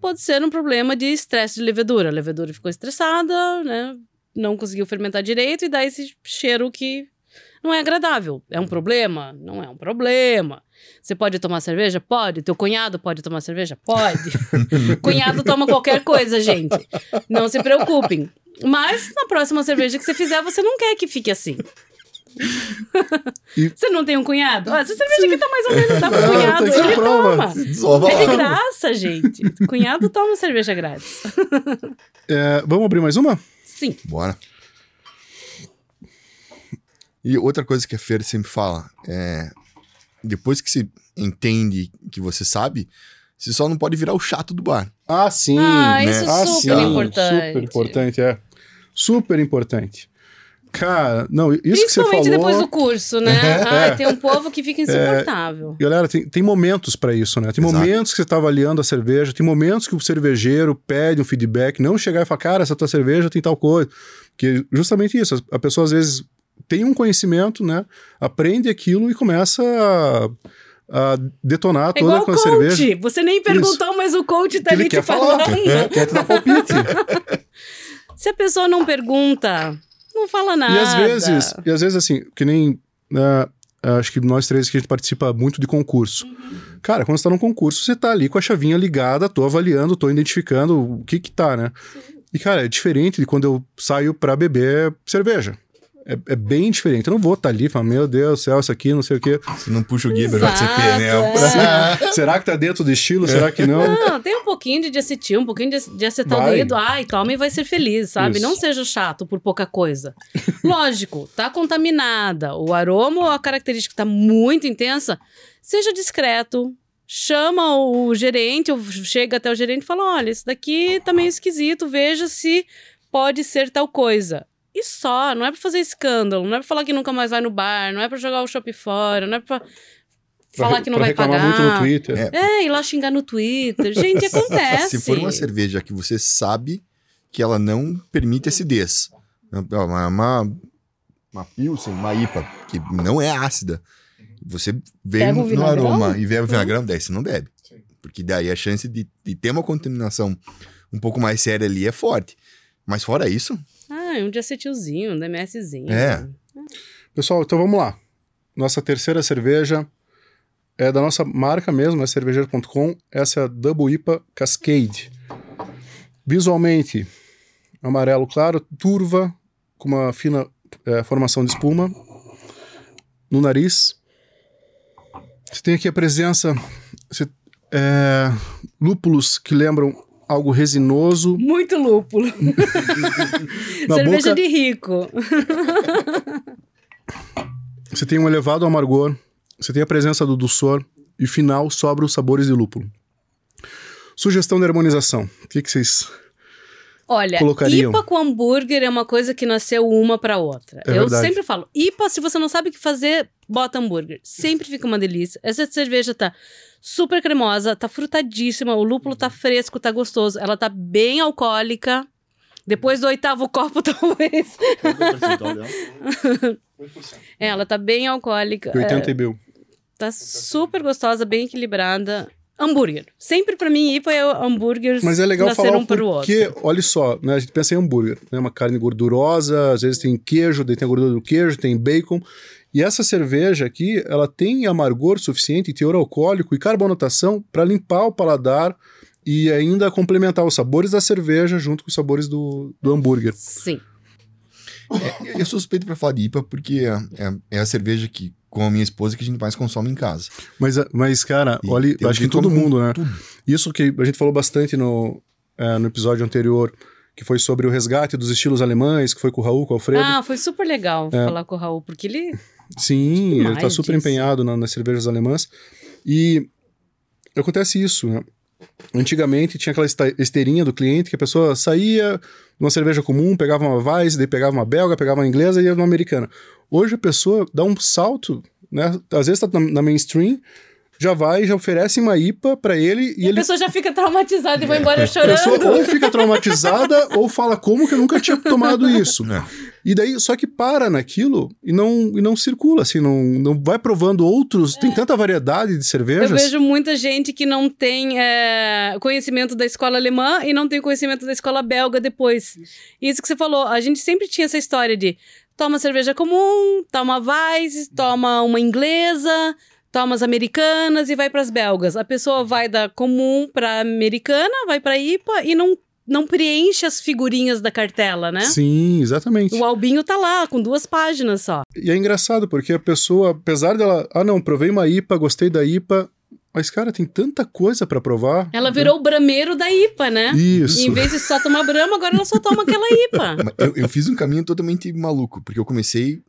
Pode ser um problema de estresse de levedura. A levedura ficou estressada, né? Não conseguiu fermentar direito e dá esse cheiro que não é agradável. É um problema? Não é um problema. Você pode tomar cerveja? Pode. Teu cunhado pode tomar cerveja? Pode. cunhado toma qualquer coisa, gente. Não se preocupem. Mas na próxima cerveja que você fizer, você não quer que fique assim. E- Você não tem um cunhado? Ó, essa cerveja aqui tá mais ou menos, dá pro Não, cunhado. que Ele prova. toma. É de graça, gente. Cunhado toma cerveja grátis. É, vamos abrir mais uma? Sim. Bora. E outra coisa que a Fer sempre fala é. Depois que você entende que você sabe, você só não pode virar o chato do bar. Ah, sim. Ah, né? isso é Ah, super sim, importante. Super importante, é. Super importante. Cara, não, isso que você Principalmente falou... depois do curso, né? É. Ai, tem um povo que fica insuportável. Galera, tem, tem momentos pra isso, né? Tem Exato. momentos que você tá avaliando a cerveja, tem momentos que o cervejeiro pede um feedback, não chegar e falar, cara, essa tua cerveja tem tal coisa. Que justamente isso, a- a pessoa às vezes tem um conhecimento, né? Aprende aquilo e começa a, a detonar É toda igual aquela coach. cerveja. Você nem perguntou, mas o coach tá Que ali te quer falar, falando. quer, quer te dar palpite. Se a pessoa não pergunta, não fala nada. E às vezes, e às vezes assim, que nem. né, acho que nós três que a gente participa muito de concurso. Cara, quando você tá num concurso, você tá ali com a chavinha ligada, tô avaliando, tô identificando o que que tá, né? E, cara, é diferente de quando eu saio pra beber cerveja. É, é bem diferente. Eu não vou estar ali e falar, meu Deus do céu, isso aqui, não sei o quê. Você não puxa o Guia Exato, JCP, né? é. Será que tá dentro do estilo? Será que não? Não, tem um pouquinho de diacetil, um pouquinho de, de acetaldeído. Ai, tome e vai ser feliz, sabe? Isso. Não seja chato por pouca coisa. Lógico, tá contaminada. O aroma ou a característica tá muito intensa. Seja discreto. Chama o gerente, ou chega até o gerente e fala: olha, isso daqui tá meio esquisito, veja se pode ser tal coisa. E só, não é pra fazer escândalo, não é pra falar que nunca mais vai no bar, não é pra jogar o shopping fora, não é pra falar que não pra vai pagar. muito no Twitter. É. É, ir lá xingar no Twitter. Gente, acontece. Se for uma cerveja que você sabe que ela não permite acidez, uma, uma, uma Pilsen, uma IPA, que não é ácida, você vê um no, no aroma e vê o vinagrão, daí você não bebe. Porque daí a chance de, de ter uma contaminação um pouco mais séria ali é forte. Mas fora isso, Ah, um diacetilzinho, um DMSzinho. É. Pessoal, então vamos lá. Nossa terceira cerveja é da nossa marca mesmo, é cervejeiro.com. Essa é a Double IPA Cascade. Visualmente, amarelo claro, turva, com uma fina eh, formação de espuma. No nariz. Você tem aqui a presença. Você, eh, lúpulos que lembram algo resinoso. Muito lúpulo. Cerveja boca- de rico. Você tem um elevado amargor, você tem a presença do dulçor e final sobra os sabores de lúpulo. Sugestão de harmonização. O que, que vocês. Olha, Colocariam. IPA com hambúrguer é uma coisa que nasceu uma pra outra. É Eu verdade. sempre falo, IPA, se você não sabe o que fazer, bota hambúrguer. Sempre fica uma delícia. Essa cerveja tá super cremosa, tá frutadíssima, o lúpulo tá fresco, tá gostoso. Ela tá bem alcoólica. Depois do oitavo copo, talvez. É, ela tá bem alcoólica. De 80 IBU. Tá super gostosa, bem equilibrada. hambúrguer. Sempre pra mim, IPA é hambúrguer. Mas é legal falar um para porque, olha só, né, a gente pensa em hambúrguer, né, uma carne gordurosa, às vezes tem queijo, daí tem a gordura do queijo, tem bacon. E essa cerveja aqui, ela tem amargor suficiente, teor alcoólico e carbonatação para limpar o paladar e ainda complementar os sabores da cerveja junto com os sabores do, do hambúrguer. Sim. É, eu sou suspeito pra falar de IPA porque é, é, é a cerveja que, com a minha esposa, que a gente mais consome em casa. Mas, mas cara, E olha, eu acho que digo todo mundo, né? tudo. Isso que a gente falou bastante no, é, no episódio anterior, que foi sobre o resgate dos estilos alemães, que foi com o Raul, com o Alfredo. Ah, foi super legal É. falar com o Raul, porque ele. Sim, ele tá demais super disso. empenhado na- nas cervejas alemãs. E acontece isso, né? Antigamente tinha aquela esteirinha do cliente que a pessoa saía numa cerveja comum, pegava uma Weiss, daí pegava uma belga, pegava uma inglesa e ia numa americana. Hoje a pessoa dá um salto, né? Às vezes tá na, na mainstream, já vai, já oferece uma IPA pra ele e E a ele pessoa já fica traumatizada e vai embora a chorando. pessoa ou fica traumatizada ou fala como que eu nunca tinha tomado isso. É. E daí, só que para naquilo e não, e não circula, assim, não, não vai provando outros. Tem tanta variedade de Eu cervejas. vejo muita gente que não tem é, conhecimento da escola alemã e não tem conhecimento da escola belga depois. Isso que você falou, a gente sempre tinha essa história de toma cerveja comum, toma Weiss, toma uma inglesa, toma as americanas e vai para as belgas. A pessoa vai da comum para americana, vai para IPA e não, não preenche as figurinhas da cartela, né? Sim, exatamente. O albinho tá lá, com duas páginas só. E é engraçado, porque a pessoa, apesar dela. Ah, não, provei uma IPA, gostei da IPA. Mas, cara, tem tanta coisa pra provar. Ela virou o brameiro da IPA, né? Isso. E em vez de só tomar brama, agora ela só toma aquela IPA. Eu, eu fiz um caminho totalmente maluco, porque eu comecei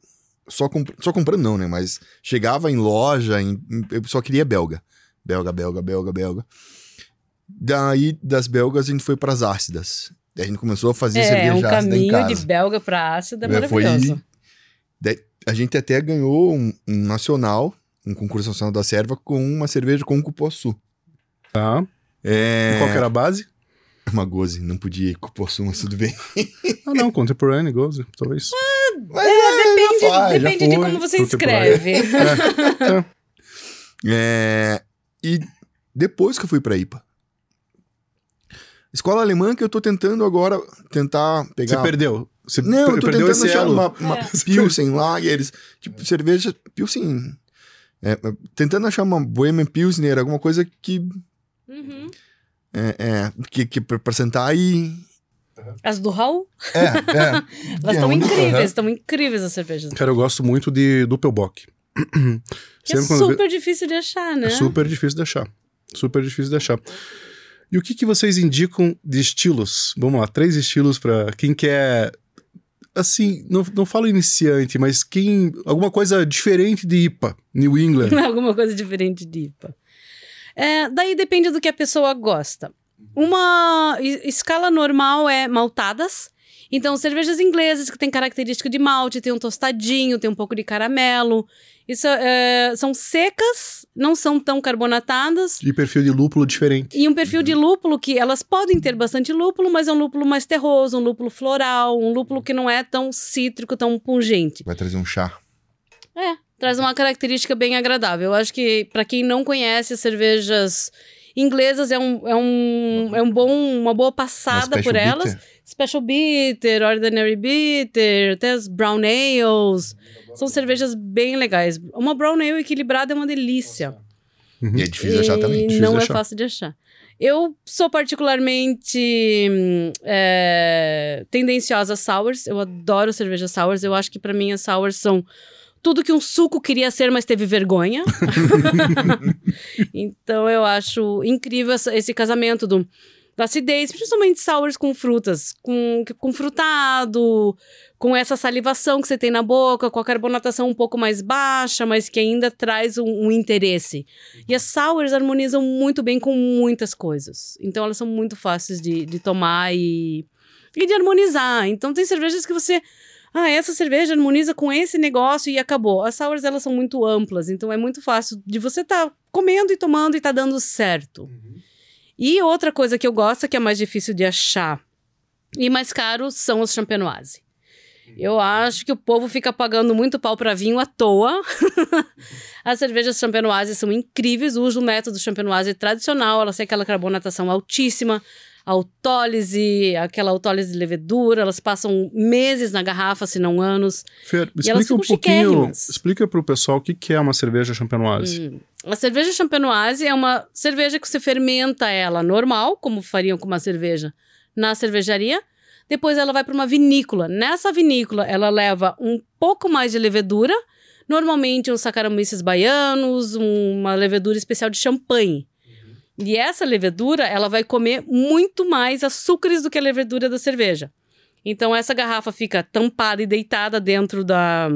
só, comp só comprando, não, né? Mas chegava em loja, em- em- eu só queria belga. Belga, belga, belga, belga. Daí, das belgas, a gente foi pras ácidas. Daí a gente começou a fazer É, cerveja um ácida em caminho casa. de belga pra ácido é É, foi- maravilhoso. Daí, a gente até ganhou um, um nacional, um concurso nacional da serva, com uma cerveja com cupuaçu. Tá. É... E qual que era a base? Uma goze, não podia ir cupuaçu, mas tudo bem. Ah, não, Contemporary Goes, talvez. Mas, Depende, já vai, já depende de foi. como você Contemporâneo. escreve. É, e depois que eu fui pra IPA. Escola alemã que eu tô tentando agora tentar pegar. Você perdeu. Você Não, eu tô perdeu tentando achar elo. uma, uma É. Pilsen, Lagers, tipo, cerveja Pilsen. É, é, tentando achar uma Bohemian Pilsner, alguma coisa que. Uhum. É, é, que, que pra, sentar aí. As do Raul, É, é. elas É, estão um- incríveis, aham. estão incríveis as cervejas. Cara, eu gosto muito de Doppelbock. Que é super difícil de achar, né? É super difícil de achar. Super difícil de achar. E o que, que vocês indicam de estilos? Vamos lá, três estilos para quem quer. Assim, não, não falo iniciante, mas quem. Alguma coisa diferente de IPA, New England. Alguma coisa diferente de IPA. É, daí depende do que a pessoa gosta. Uma es- escala normal é maltadas. Então, cervejas inglesas que têm característica de malte, tem um tostadinho, tem um pouco de caramelo. Isso é, são secas, não são tão carbonatadas. De perfil de lúpulo diferente. E um perfil de lúpulo que elas podem ter bastante lúpulo, mas é um lúpulo mais terroso, um lúpulo floral, um lúpulo que não é tão cítrico, tão pungente. Vai trazer um chá. É, traz uma característica bem agradável. Eu acho que para quem não conhece as cervejas inglesas é um, é um, é um bom, uma boa Uma passada special por elas. bitter. Special Bitter, Ordinary Bitter, até as Brown Ales. São cervejas bem legais. Uma Brown Ale equilibrada é uma delícia. E é difícil de achar E também. difícil não é achar. fácil de achar. Eu sou particularmente é, tendenciosa a sours. Eu adoro cerveja sours. Eu acho que pra mim as sours são tudo que um suco queria ser, mas teve vergonha. então eu acho incrível esse casamento do, da acidez, principalmente sours com frutas, com, com frutado, com essa salivação que você tem na boca, com a carbonatação um pouco mais baixa, mas que ainda traz um, um interesse. E as sours harmonizam muito bem com muitas coisas. Então elas são muito fáceis de, de tomar e, e de harmonizar. Então tem cervejas que você. Ah, essa cerveja harmoniza com esse negócio e acabou. As sours elas são muito amplas, então é muito fácil de você estar comendo e tomando e tá dando certo. E outra coisa que eu gosto, que é mais difícil de achar e mais caro, são os champenoise. Eu acho que o povo fica pagando muito pau para vinho à toa. As cervejas champenoise são incríveis. Uso o método champenoise tradicional. Elas têm aquela carbonatação altíssima, autólise, aquela autólise de levedura. Elas passam meses na garrafa, se não anos. Fer, explica um pouquinho, explica pro pessoal o que que é uma cerveja champenoise. Hum. A cerveja champenoise é uma cerveja que você fermenta ela normal, como fariam com uma cerveja na cervejaria. Depois ela vai para uma vinícola. Nessa vinícola, ela leva um pouco mais de levedura, normalmente uns saccharomyces baianos, uma levedura especial de champanhe. E essa levedura, ela vai comer muito mais açúcares do que a levedura da cerveja. Então essa garrafa fica tampada e deitada dentro da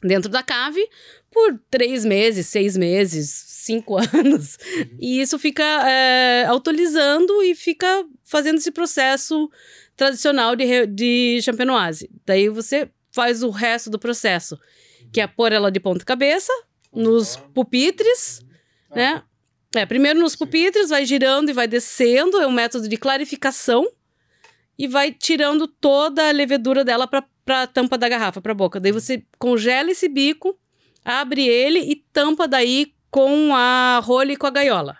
dentro da cave por três meses, seis meses, cinco anos. E isso fica é, autorizando e fica fazendo esse processo tradicional de, de champenoise. Daí você faz o resto do processo, que é pôr ela de ponta cabeça nos pupitres, né? É, primeiro nos pupitres, vai girando e vai descendo, é um método de clarificação e vai tirando toda a levedura dela para a tampa da garrafa, para a boca. Daí você congela esse bico, abre ele e tampa daí com a rolha e com a gaiola.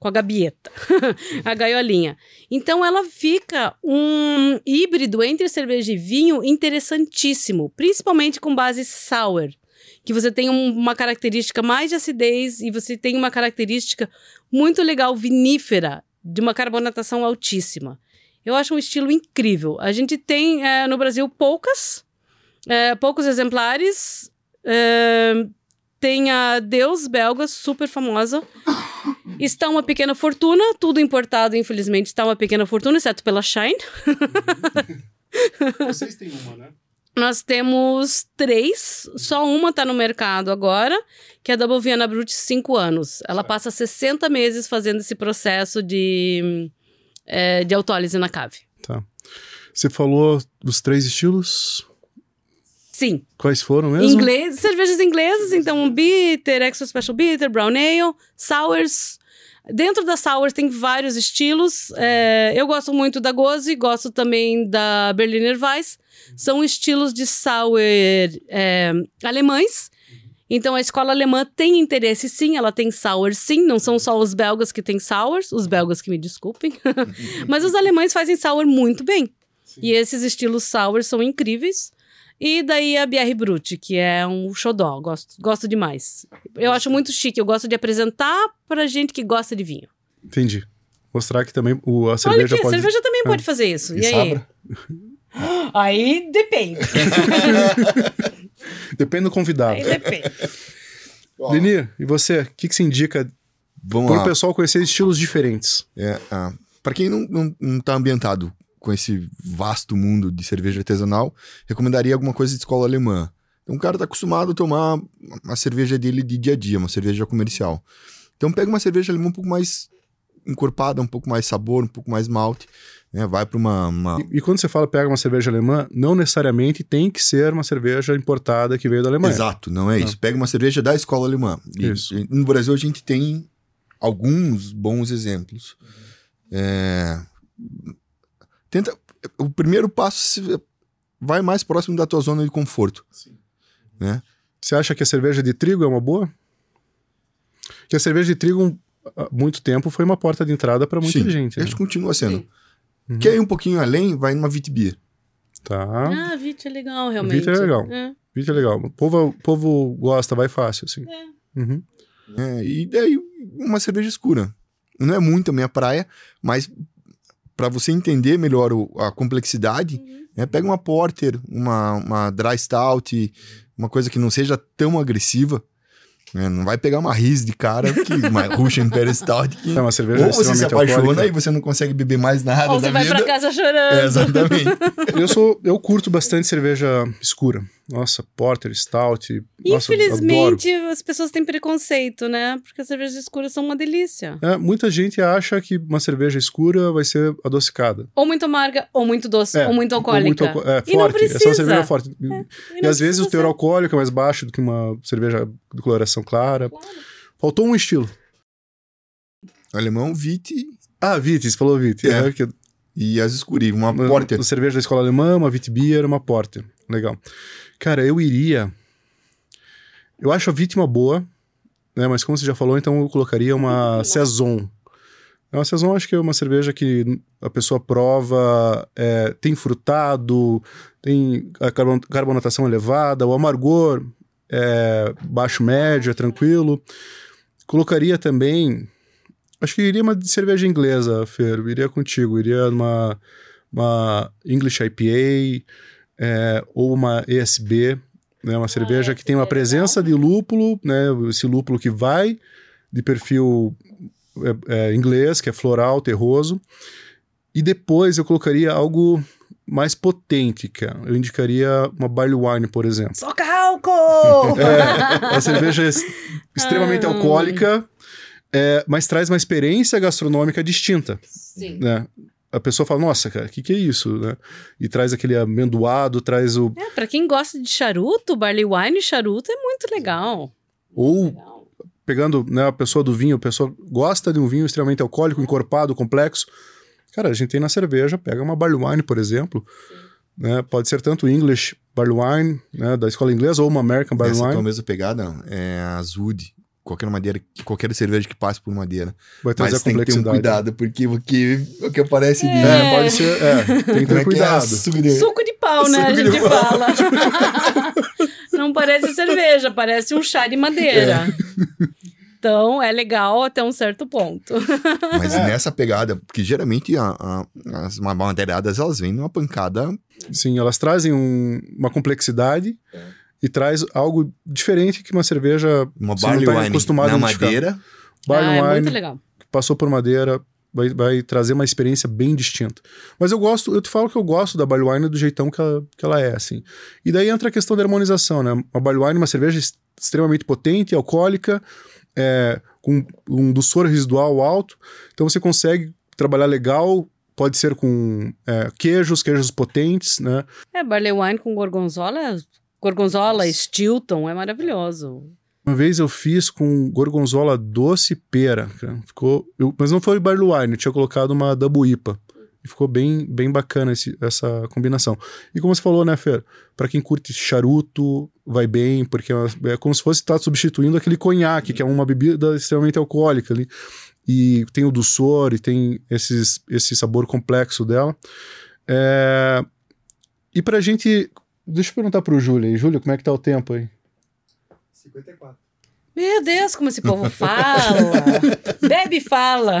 Com a gabieta, a gaiolinha. Então ela fica um híbrido entre cerveja e vinho interessantíssimo, principalmente com base sour, que você tem um- uma característica mais de acidez e você tem uma característica muito legal vinífera, de uma carbonatação altíssima. Eu acho um estilo incrível. A gente tem eh, no Brasil poucas, eh, poucos exemplares. Eh, tem a Deus belga, super famosa. Está uma pequena fortuna, tudo importado, infelizmente, está uma pequena fortuna, exceto pela Shine. Vocês têm uma, né? Nós temos três, só uma está no mercado agora, que é a Double Vienna Brut 5 anos. Ela passa 60 meses fazendo esse processo de, eh, de autólise na cave. Tá. Você falou dos três estilos? Sim, Quais foram mesmo? Inglês, cervejas inglesas, então bitter, extra special bitter, brown ale, sours. Dentro da sours tem vários estilos. É, eu gosto muito da Gose, gosto também da Berliner Weiss. São estilos de sour é, alemães. Então a escola alemã tem interesse sim, ela tem sours sim, não são só os belgas que têm sours, os belgas que me desculpem, mas os alemães fazem sour muito bem. E esses estilos sour são incríveis. E daí a BR Brut, que é um xodó, gosto, gosto demais. Eu acho muito chique, eu gosto de apresentar pra gente que gosta de vinho. Entendi. Mostrar que também o, a Olha cerveja aqui, pode... cerveja também Ah. pode fazer isso. E, E aí? Aí depende. Depende do convidado. Aí depende. Leni, e você? O que, que se indica Vamos para lá. o pessoal conhecer estilos diferentes? É, ah, para quem não, não, não tá ambientado com esse vasto mundo de cerveja artesanal, recomendaria alguma coisa de escola alemã. Então o cara tá acostumado a tomar uma cerveja dele de dia a dia, uma cerveja comercial. Então pega uma cerveja alemã um pouco mais encorpada, um pouco mais sabor, um pouco mais malte, né? Vai para uma, uma- E, e quando você fala pega uma cerveja alemã, não necessariamente tem que ser uma cerveja importada que veio da Alemanha. Exato, não é isso. Pega uma cerveja da escola alemã. E- Isso. e no Brasil a gente tem alguns bons exemplos. É, Tenta. O primeiro passo se- vai mais próximo da tua zona de conforto. Né? Você acha que a cerveja de trigo é uma boa? Que a cerveja de trigo, há muito tempo, foi uma porta de entrada para muita Sim, gente. né? Que continua sendo. Uhum. Quer ir um pouquinho além, vai numa Vitibia. Tá. Ah, Vit é legal, realmente. Vit é legal. É. Vídeo é legal. O povo, o povo gosta, vai fácil, assim. É. Uhum. É, e daí uma cerveja escura. Não é muito a minha praia, mas para você entender melhor o- a complexidade, Uhum. né, pega uma porter, uma, uma dry stout, uma coisa que não seja tão agressiva. né, não vai pegar uma Riz de cara, que, uma Russian Imperial Stout, que É uma cerveja ou você se apaixona alcoólica. e você não consegue beber mais nada Ou da você vai vida. pra casa chorando. É, exatamente. Eu sou, eu curto bastante cerveja escura. Nossa, porter, stout. Nossa, adoro. Infelizmente, as pessoas têm preconceito, né? Porque as cervejas escuras são uma delícia. É, muita gente acha que uma cerveja escura vai ser adocicada. Ou muito amarga, ou muito doce, É, ou muito Ou alcoólica. muito alco- é, E não forte. Essa é cerveja forte. E E, não às vezes o teor ser. alcoólico é mais baixo do que uma cerveja de coloração clara. Claro. Faltou um estilo. Alemão, Vite. Ah, Vite, você falou Vite. É. É. que e as escuras, uma Uma, porter. uma cerveja da escola alemã, uma Witbier, uma Porter. Legal. Cara, eu iria. Eu acho a vítima boa, né? Mas como você já falou, então eu colocaria uma Saison. É Uma Saison acho que é uma cerveja que a pessoa prova, é, tem frutado, tem a carbon- carbonatação elevada, o amargor é baixo médio, é tranquilo. Colocaria também. Acho que iria uma cerveja inglesa, Fer. Iria contigo. Iria numa uma English IPA é, ou uma ESB, né? Uma cerveja que tem uma é presença de lúpulo, né? Esse lúpulo que vai de perfil é, é, inglês, que é floral, terroso. E depois eu colocaria algo mais potente, cara. Eu indicaria uma barley wine, por exemplo. Soca álcool! É, uma cerveja ex- extremamente Ah. alcoólica, é, mas traz uma experiência gastronômica distinta, Sim. né? A pessoa fala, nossa, cara, o que, que é isso, né? E traz aquele amendoado, traz o... É, pra quem gosta de charuto, barley wine e charuto é muito legal. Ou Legal. pegando né, a pessoa do vinho, a pessoa gosta de um vinho extremamente alcoólico, encorpado, complexo. Cara, a gente tem na cerveja, pega uma barley wine, por exemplo, né? Pode ser tanto English barley wine, né, da escola inglesa, ou uma American barley Essa wine. mesma pegada é a Zud. Qualquer madeira, qualquer cerveja que passe por madeira. Vai trazer Mas a tem que ter um cuidado, porque o que, o que aparece de. É, pode ser, é, tem que ter é que é? cuidado. Suco de- Suco de pau, né? A Suco de gente pau. fala. Não parece cerveja, parece um chá de madeira. Então, é legal até um certo ponto. Mas nessa pegada, porque geralmente a- a- as madeiradas elas vêm numa pancada. Sim, elas trazem um- uma complexidade e traz algo diferente que uma cerveja Uma Você não barley tá wine acostumado na a madeira. barley ah, é wine muito legal. que passou por madeira vai, vai trazer uma experiência bem distinta. Mas eu gosto, eu te falo que eu gosto da barley wine do jeitão que ela, que ela é, assim. E daí entra a questão da harmonização, né? Uma barley wine é uma cerveja extremamente potente, alcoólica, é, com um doçor residual alto, então você consegue trabalhar legal, pode ser com é, queijos, queijos potentes, né? É, barley wine com gorgonzola, gorgonzola, Stilton, é maravilhoso. Uma vez eu fiz com gorgonzola doce e pera, cara. Ficou, eu- mas não foi barley wine, eu tinha colocado uma double IPA. E ficou bem, bem bacana esse- essa combinação. E como você falou, né, Fer? Pra quem curte charuto, vai bem, porque é é como se fosse estar substituindo aquele conhaque, que é uma bebida extremamente alcoólica ali. E tem o doçor e tem esses, esse sabor complexo dela. É, E pra gente. Deixa eu perguntar pro Júlio aí. Júlio, como é que tá o tempo aí? 54. Meu Deus, como esse povo fala! Bebe e fala!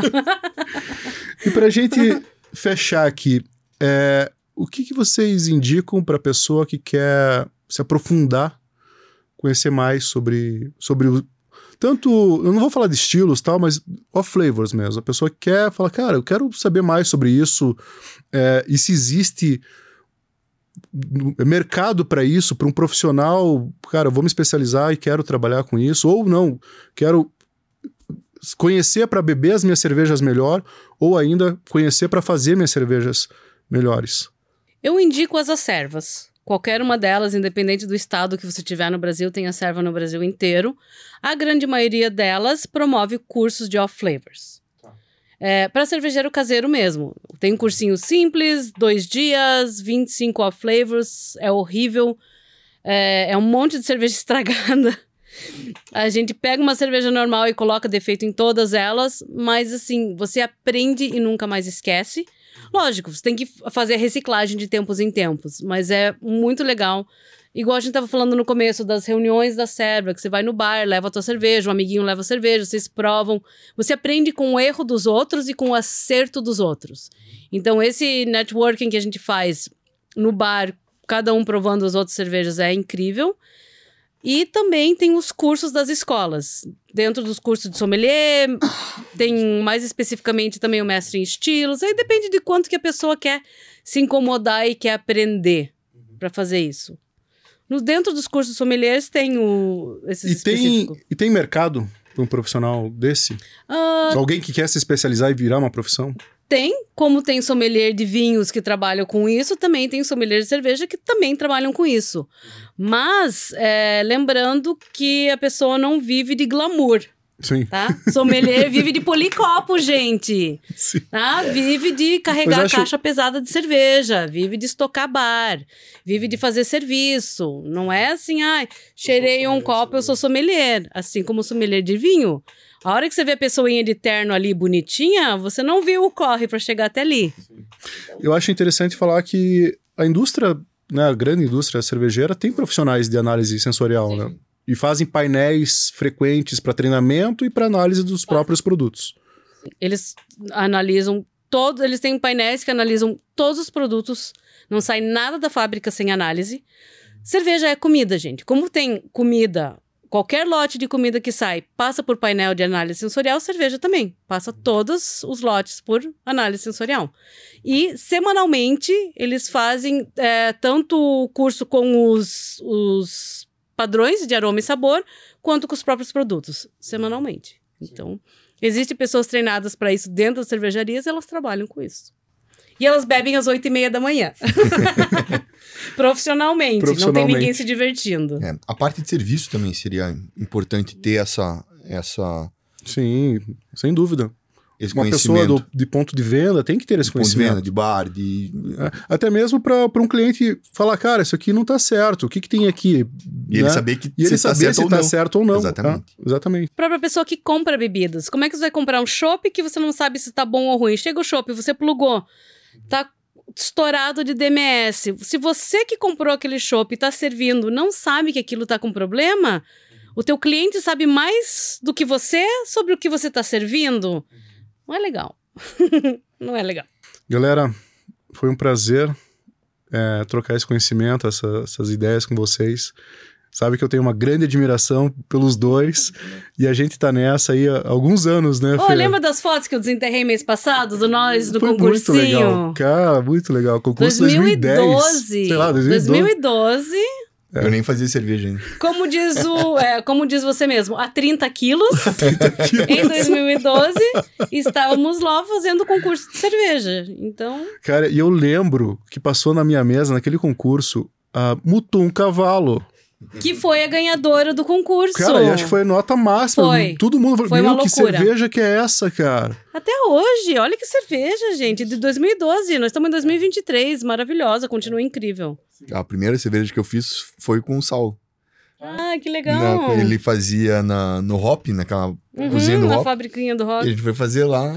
E pra gente fechar aqui, é, o que, que vocês indicam pra pessoa que quer se aprofundar, conhecer mais sobre, sobre o. Tanto, eu não vou falar de estilos tal, mas off flavors mesmo. A pessoa quer falar, cara, eu quero saber mais sobre isso, é, e se existe mercado para isso, para um profissional, cara, vou me especializar e quero trabalhar com isso, ou não, quero conhecer para beber as minhas cervejas melhor, ou ainda conhecer para fazer minhas cervejas melhores. Eu indico as acervas. Qualquer uma delas, independente do estado que você tiver no Brasil, tem a serva no Brasil inteiro. A grande maioria delas promove cursos de off flavors. É, para cervejeiro caseiro mesmo. Tem um cursinho simples, dois dias, 25 off flavors, é horrível. É, é um monte de cerveja estragada. A gente pega uma cerveja normal e coloca defeito em todas elas, mas assim, você aprende e nunca mais esquece. Lógico, você tem que fazer a reciclagem de tempos em tempos, mas é muito legal. Igual a gente tava falando no começo das reuniões da serva, que você vai no bar, leva a tua cerveja, um amiguinho leva a cerveja, vocês provam. Você aprende com o erro dos outros e com o acerto dos outros. Então, esse networking que a gente faz no bar, cada um provando as outras cervejas, é incrível. E também tem os cursos das escolas. Dentro dos cursos de sommelier, tem mais especificamente também o mestre em estilos. Aí depende de quanto que a pessoa quer se incomodar e quer aprender para fazer isso. No, dentro dos cursos sommeliers tem o, esses E tem, e tem mercado para um profissional desse? Ah, Alguém que quer se especializar e virar uma profissão? tem, como tem sommelier de vinhos que trabalham com isso, também tem sommelier de cerveja que também trabalham com isso. Mas, é, lembrando que a pessoa não vive de glamour. Sim. tá? Sommelier vive de polir copo, gente. Sim. Tá? Vive de carregar acho- caixa pesada de cerveja, vive de estocar bar, vive de fazer serviço. Não é assim, ai, cheirei um copo, eu sou sommelier. Assim como sommelier de vinho. A hora que você vê a pessoinha de terno ali bonitinha, você não viu o corre para chegar até ali. Eu acho interessante falar que a indústria, né, a grande indústria cervejeira, tem profissionais de análise sensorial, né? E fazem painéis frequentes para treinamento e para análise dos próprios produtos. Eles analisam todos, eles têm painéis que analisam todos os produtos, não sai nada da fábrica sem análise. Cerveja é comida, gente. Como tem comida, qualquer lote de comida que sai passa por painel de análise sensorial, cerveja também passa todos os lotes por análise sensorial. E semanalmente eles fazem é, tanto o curso com os, os padrões de aroma e sabor, quanto com os próprios produtos, semanalmente. Então, Existem pessoas treinadas para isso dentro das cervejarias e elas trabalham com isso. E elas bebem às oito e meia da manhã. Profissionalmente, Não tem Profissionalmente. ninguém se divertindo. É, a parte de serviço também seria importante ter essa, essa, Sim, sem dúvida. Esse Uma pessoa conhecimento. do, de ponto de venda tem que ter esse de ponto de conhecimento. venda, de bar, de... É, Até mesmo para um cliente falar, cara, isso aqui não tá certo, o que, que tem aqui? E ele Né? saber que E ele tá saber certo se ou tá não. certo ou não. Exatamente. Ah, exatamente. A própria pessoa que compra bebidas. Como é que você vai comprar um chopp que você não sabe se tá bom ou ruim? Chega o chopp, você plugou, tá estourado de DMS. Se você que comprou aquele chopp e tá servindo não sabe que aquilo tá com problema, o teu cliente sabe mais do que você sobre o que você tá servindo. Não é legal. não é legal. Galera, foi um prazer é, trocar esse conhecimento, essa- essas ideias com vocês. Sabe que eu tenho uma grande admiração pelos dois e a gente tá nessa aí há alguns anos, né, Fê? lembra das fotos que eu desenterrei mês passado, do nós, do Foi muito legal. Cara, muito legal. Concurso 2010. 2012. Sei lá, 2012. 2012. Eu nem fazia cerveja ainda. Como diz o, é, como diz você mesmo, a 30 quilos. em 2012, estávamos lá fazendo concurso de cerveja. Então, Cara, e eu lembro que passou na minha mesa, naquele concurso, a Mutum Cavalo. Que foi a ganhadora do concurso. Cara, e acho que foi nota máxima. Foi. Todo mundo falou, Foi meu, que loucura." cerveja que é essa, cara? Até hoje, olha que cerveja, gente, de 2012. Nós estamos em 2023, maravilhosa, continua incrível. A primeira cerveja que eu fiz foi com sal. Ah, que legal. Na- ele fazia na, no hop, naquela Uhum, cozinha do na hop. fabriquinha do E rock. a gente foi fazer lá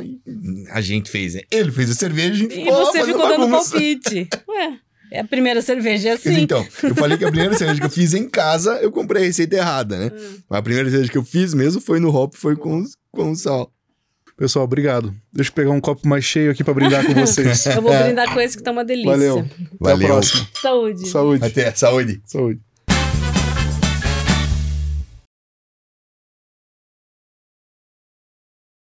a gente fez, né? Ele fez a cerveja, a gente E ficou você ficou dando bagunça. palpite. Ué, é a primeira cerveja, é Mas assim. Então, eu falei que a primeira cerveja que eu fiz em casa, eu comprei a receita errada, né? Hum. Mas a primeira cerveja que eu fiz mesmo foi no hop, foi com, com sal. Pessoal, obrigado. Deixa eu pegar um copo mais cheio aqui pra brindar com vocês. Eu vou brindar com esse que tá uma delícia. Valeu. Até a Valeu. próxima. Saúde. Saúde. Até, saúde. Saúde.